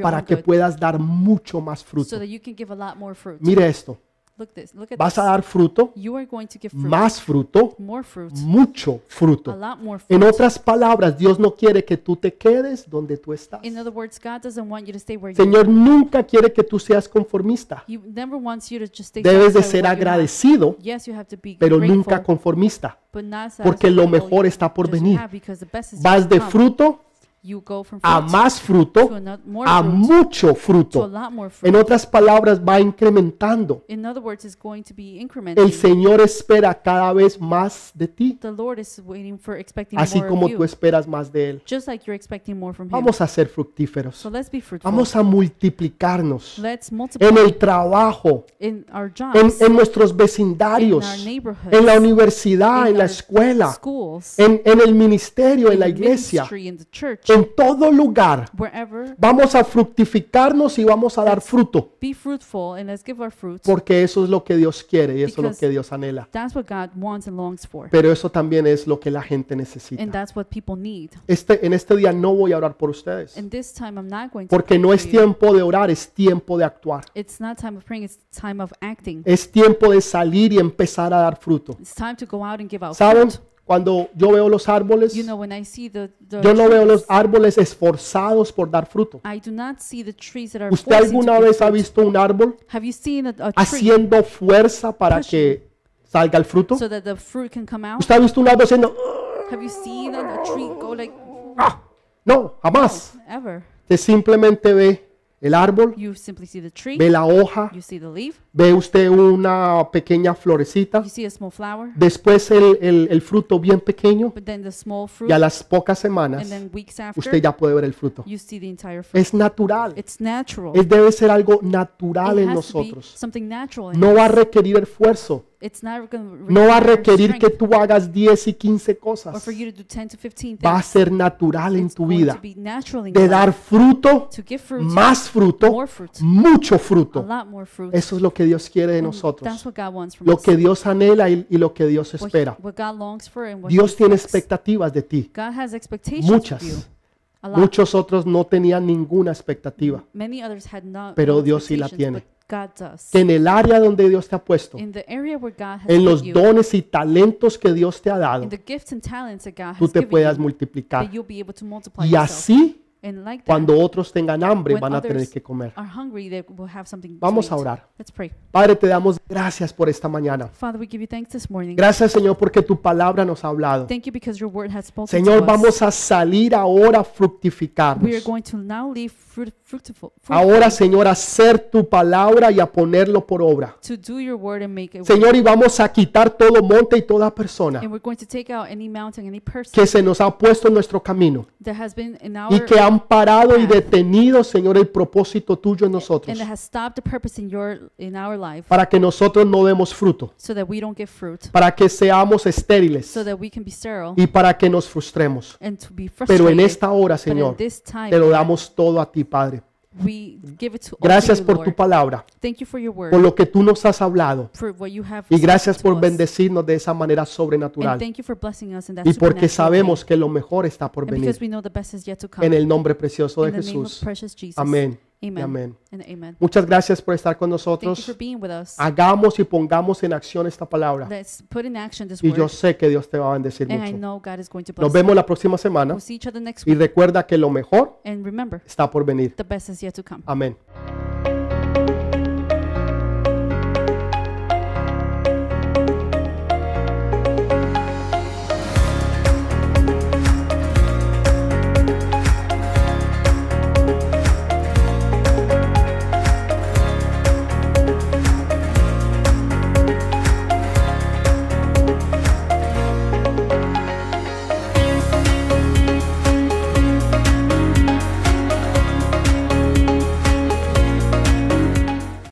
para que puedas dar mucho más so fruto. that you can give a lot more fruit. Mire esto, Look this. Look at vas this. a dar fruto, You are going to give fruit. más fruto, more fruit. mucho A fruto. lot more fruit. En otras palabras, Dios no quiere que tú te quedes donde tú estás. In other words, God doesn't want you to stay where Señor nunca quiere que tú seas conformista. you. He never wants you to just stay. Debes de satisfied ser with what you have. agradecido, Yes, you have to be pero grateful, nunca conformista. but not porque satisfied lo with all mejor you está por venir. have, because the best is yet Vas to de come. fruto a más to fruto, a mucho fruto. En otras palabras, va incrementando. El Señor espera cada vez más de ti, the Lord is waiting for expecting así como tú esperas más de Él. Vamos a ser fructíferos. Vamos a multiplicarnos en el trabajo, en, en nuestros vecindarios, en la universidad, en la escuela, en, en el ministerio, en la iglesia, en todo lugar. wherever. Vamos a fructificarnos y vamos a dar fruto. Be fruitful and let's give our fruit. Porque eso es lo que Dios quiere y eso es lo que Dios anhela. That's what God wants and longs for. Pero eso también es lo que la gente And necesita. that's what people need. Este, en este día no voy a orar por ustedes. And this time I'm not going to Porque no es tiempo de orar, es tiempo de actuar. It's not time of praying, it's time of acting. Es tiempo de salir y empezar a dar fruto. It's time to go out and give out ¿Saben? fruit. Cuando yo veo los árboles, You know, when I see the, the yo no veo los trees, árboles esforzados por dar fruto. I do not see the trees that are ¿Usted forcing to alguna vez ha fruit. visto un árbol Have you seen a, a tree haciendo fuerza para que salga el fruto? so that the fruit can come out? ¿Usted ha visto un árbol haciendo... Have you seen a, a tree go like "Ah"? No, jamás. ever? Usted simplemente ve el árbol, You simply see the tree, ve la hoja, you see the leaf, ve usted una pequeña florecita, you see a small flower, después el, el- el fruto bien pequeño but then the small fruit, y a las pocas and semanas then weeks usted after, ya puede ver el fruto. you see the entire fruit. Es natural, It's natural. es, debe ser algo natural It en has to be nosotros. something natural. in No va a requerir esfuerzo, It's not going no va a requerir que tú hagas 10 y 15 or cosas. for you to do 10 to 15 Va a things. ser natural en tu vida de dar fruto, más fruto, more fruit, mucho a fruto. lot more fruit. Eso es lo que Dios quiere de nosotros. That's what God wants from Lo us. que Dios anhela y, y lo que Dios What- espera. What God longs for and what Dios tiene expectativas de ti. God has expectations Muchas. Muchos otros no tenían ninguna expectativa. Many others had not. Pero no Dios sí la expectations, tiene. but God does. Que en el área donde Dios te ha puesto, In the area where God has en put los you, dones y talentos que Dios te ha dado, in the gifts and talents that God tú te given puedas you, multiplicar. that you'll be able to multiply Y yourself. así, like that, cuando otros tengan hambre, van a tener que comer. hungry, Vamos a orar. Padre, te damos gracias por esta mañana. Father. Gracias, Señor, porque tu palabra nos ha hablado. Señor, vamos a salir ahora a We are fructificarnos. fruit, fruitful, Ahora, Señor, hacer tu palabra y a ponerlo por obra. Señor, y vamos a quitar todo monte y toda persona any mountain, any person que se nos ha puesto en nuestro camino y que han parado y detenido, Señor, el propósito tuyo en nosotros. para que nosotros no demos fruto, para que seamos estériles. Y para que nos frustremos. Pero en esta hora, Señor, te lo damos todo a ti, Padre. We give it to all to Gracias you, por tu palabra, Thank you for your word, por lo que tú nos has hablado for what you have y gracias por bendecirnos de esa manera sobrenatural thank you for blessing us in that y porque sabemos que lo mejor está por venir. we know the best is yet to come. En el nombre precioso de in Jesús. Amén. Amén. And amen. Muchas gracias por estar con Thank you for nosotros. being with us. Hagamos y pongamos en acción esta palabra. Let's put in action this Y word. yo sé que Dios te va a bendecir and I mucho. know God is going to bless Nos vemos la próxima semana We'll see each other next y recuerda que lo mejor And remember, está por venir. the best is yet to come. Amén.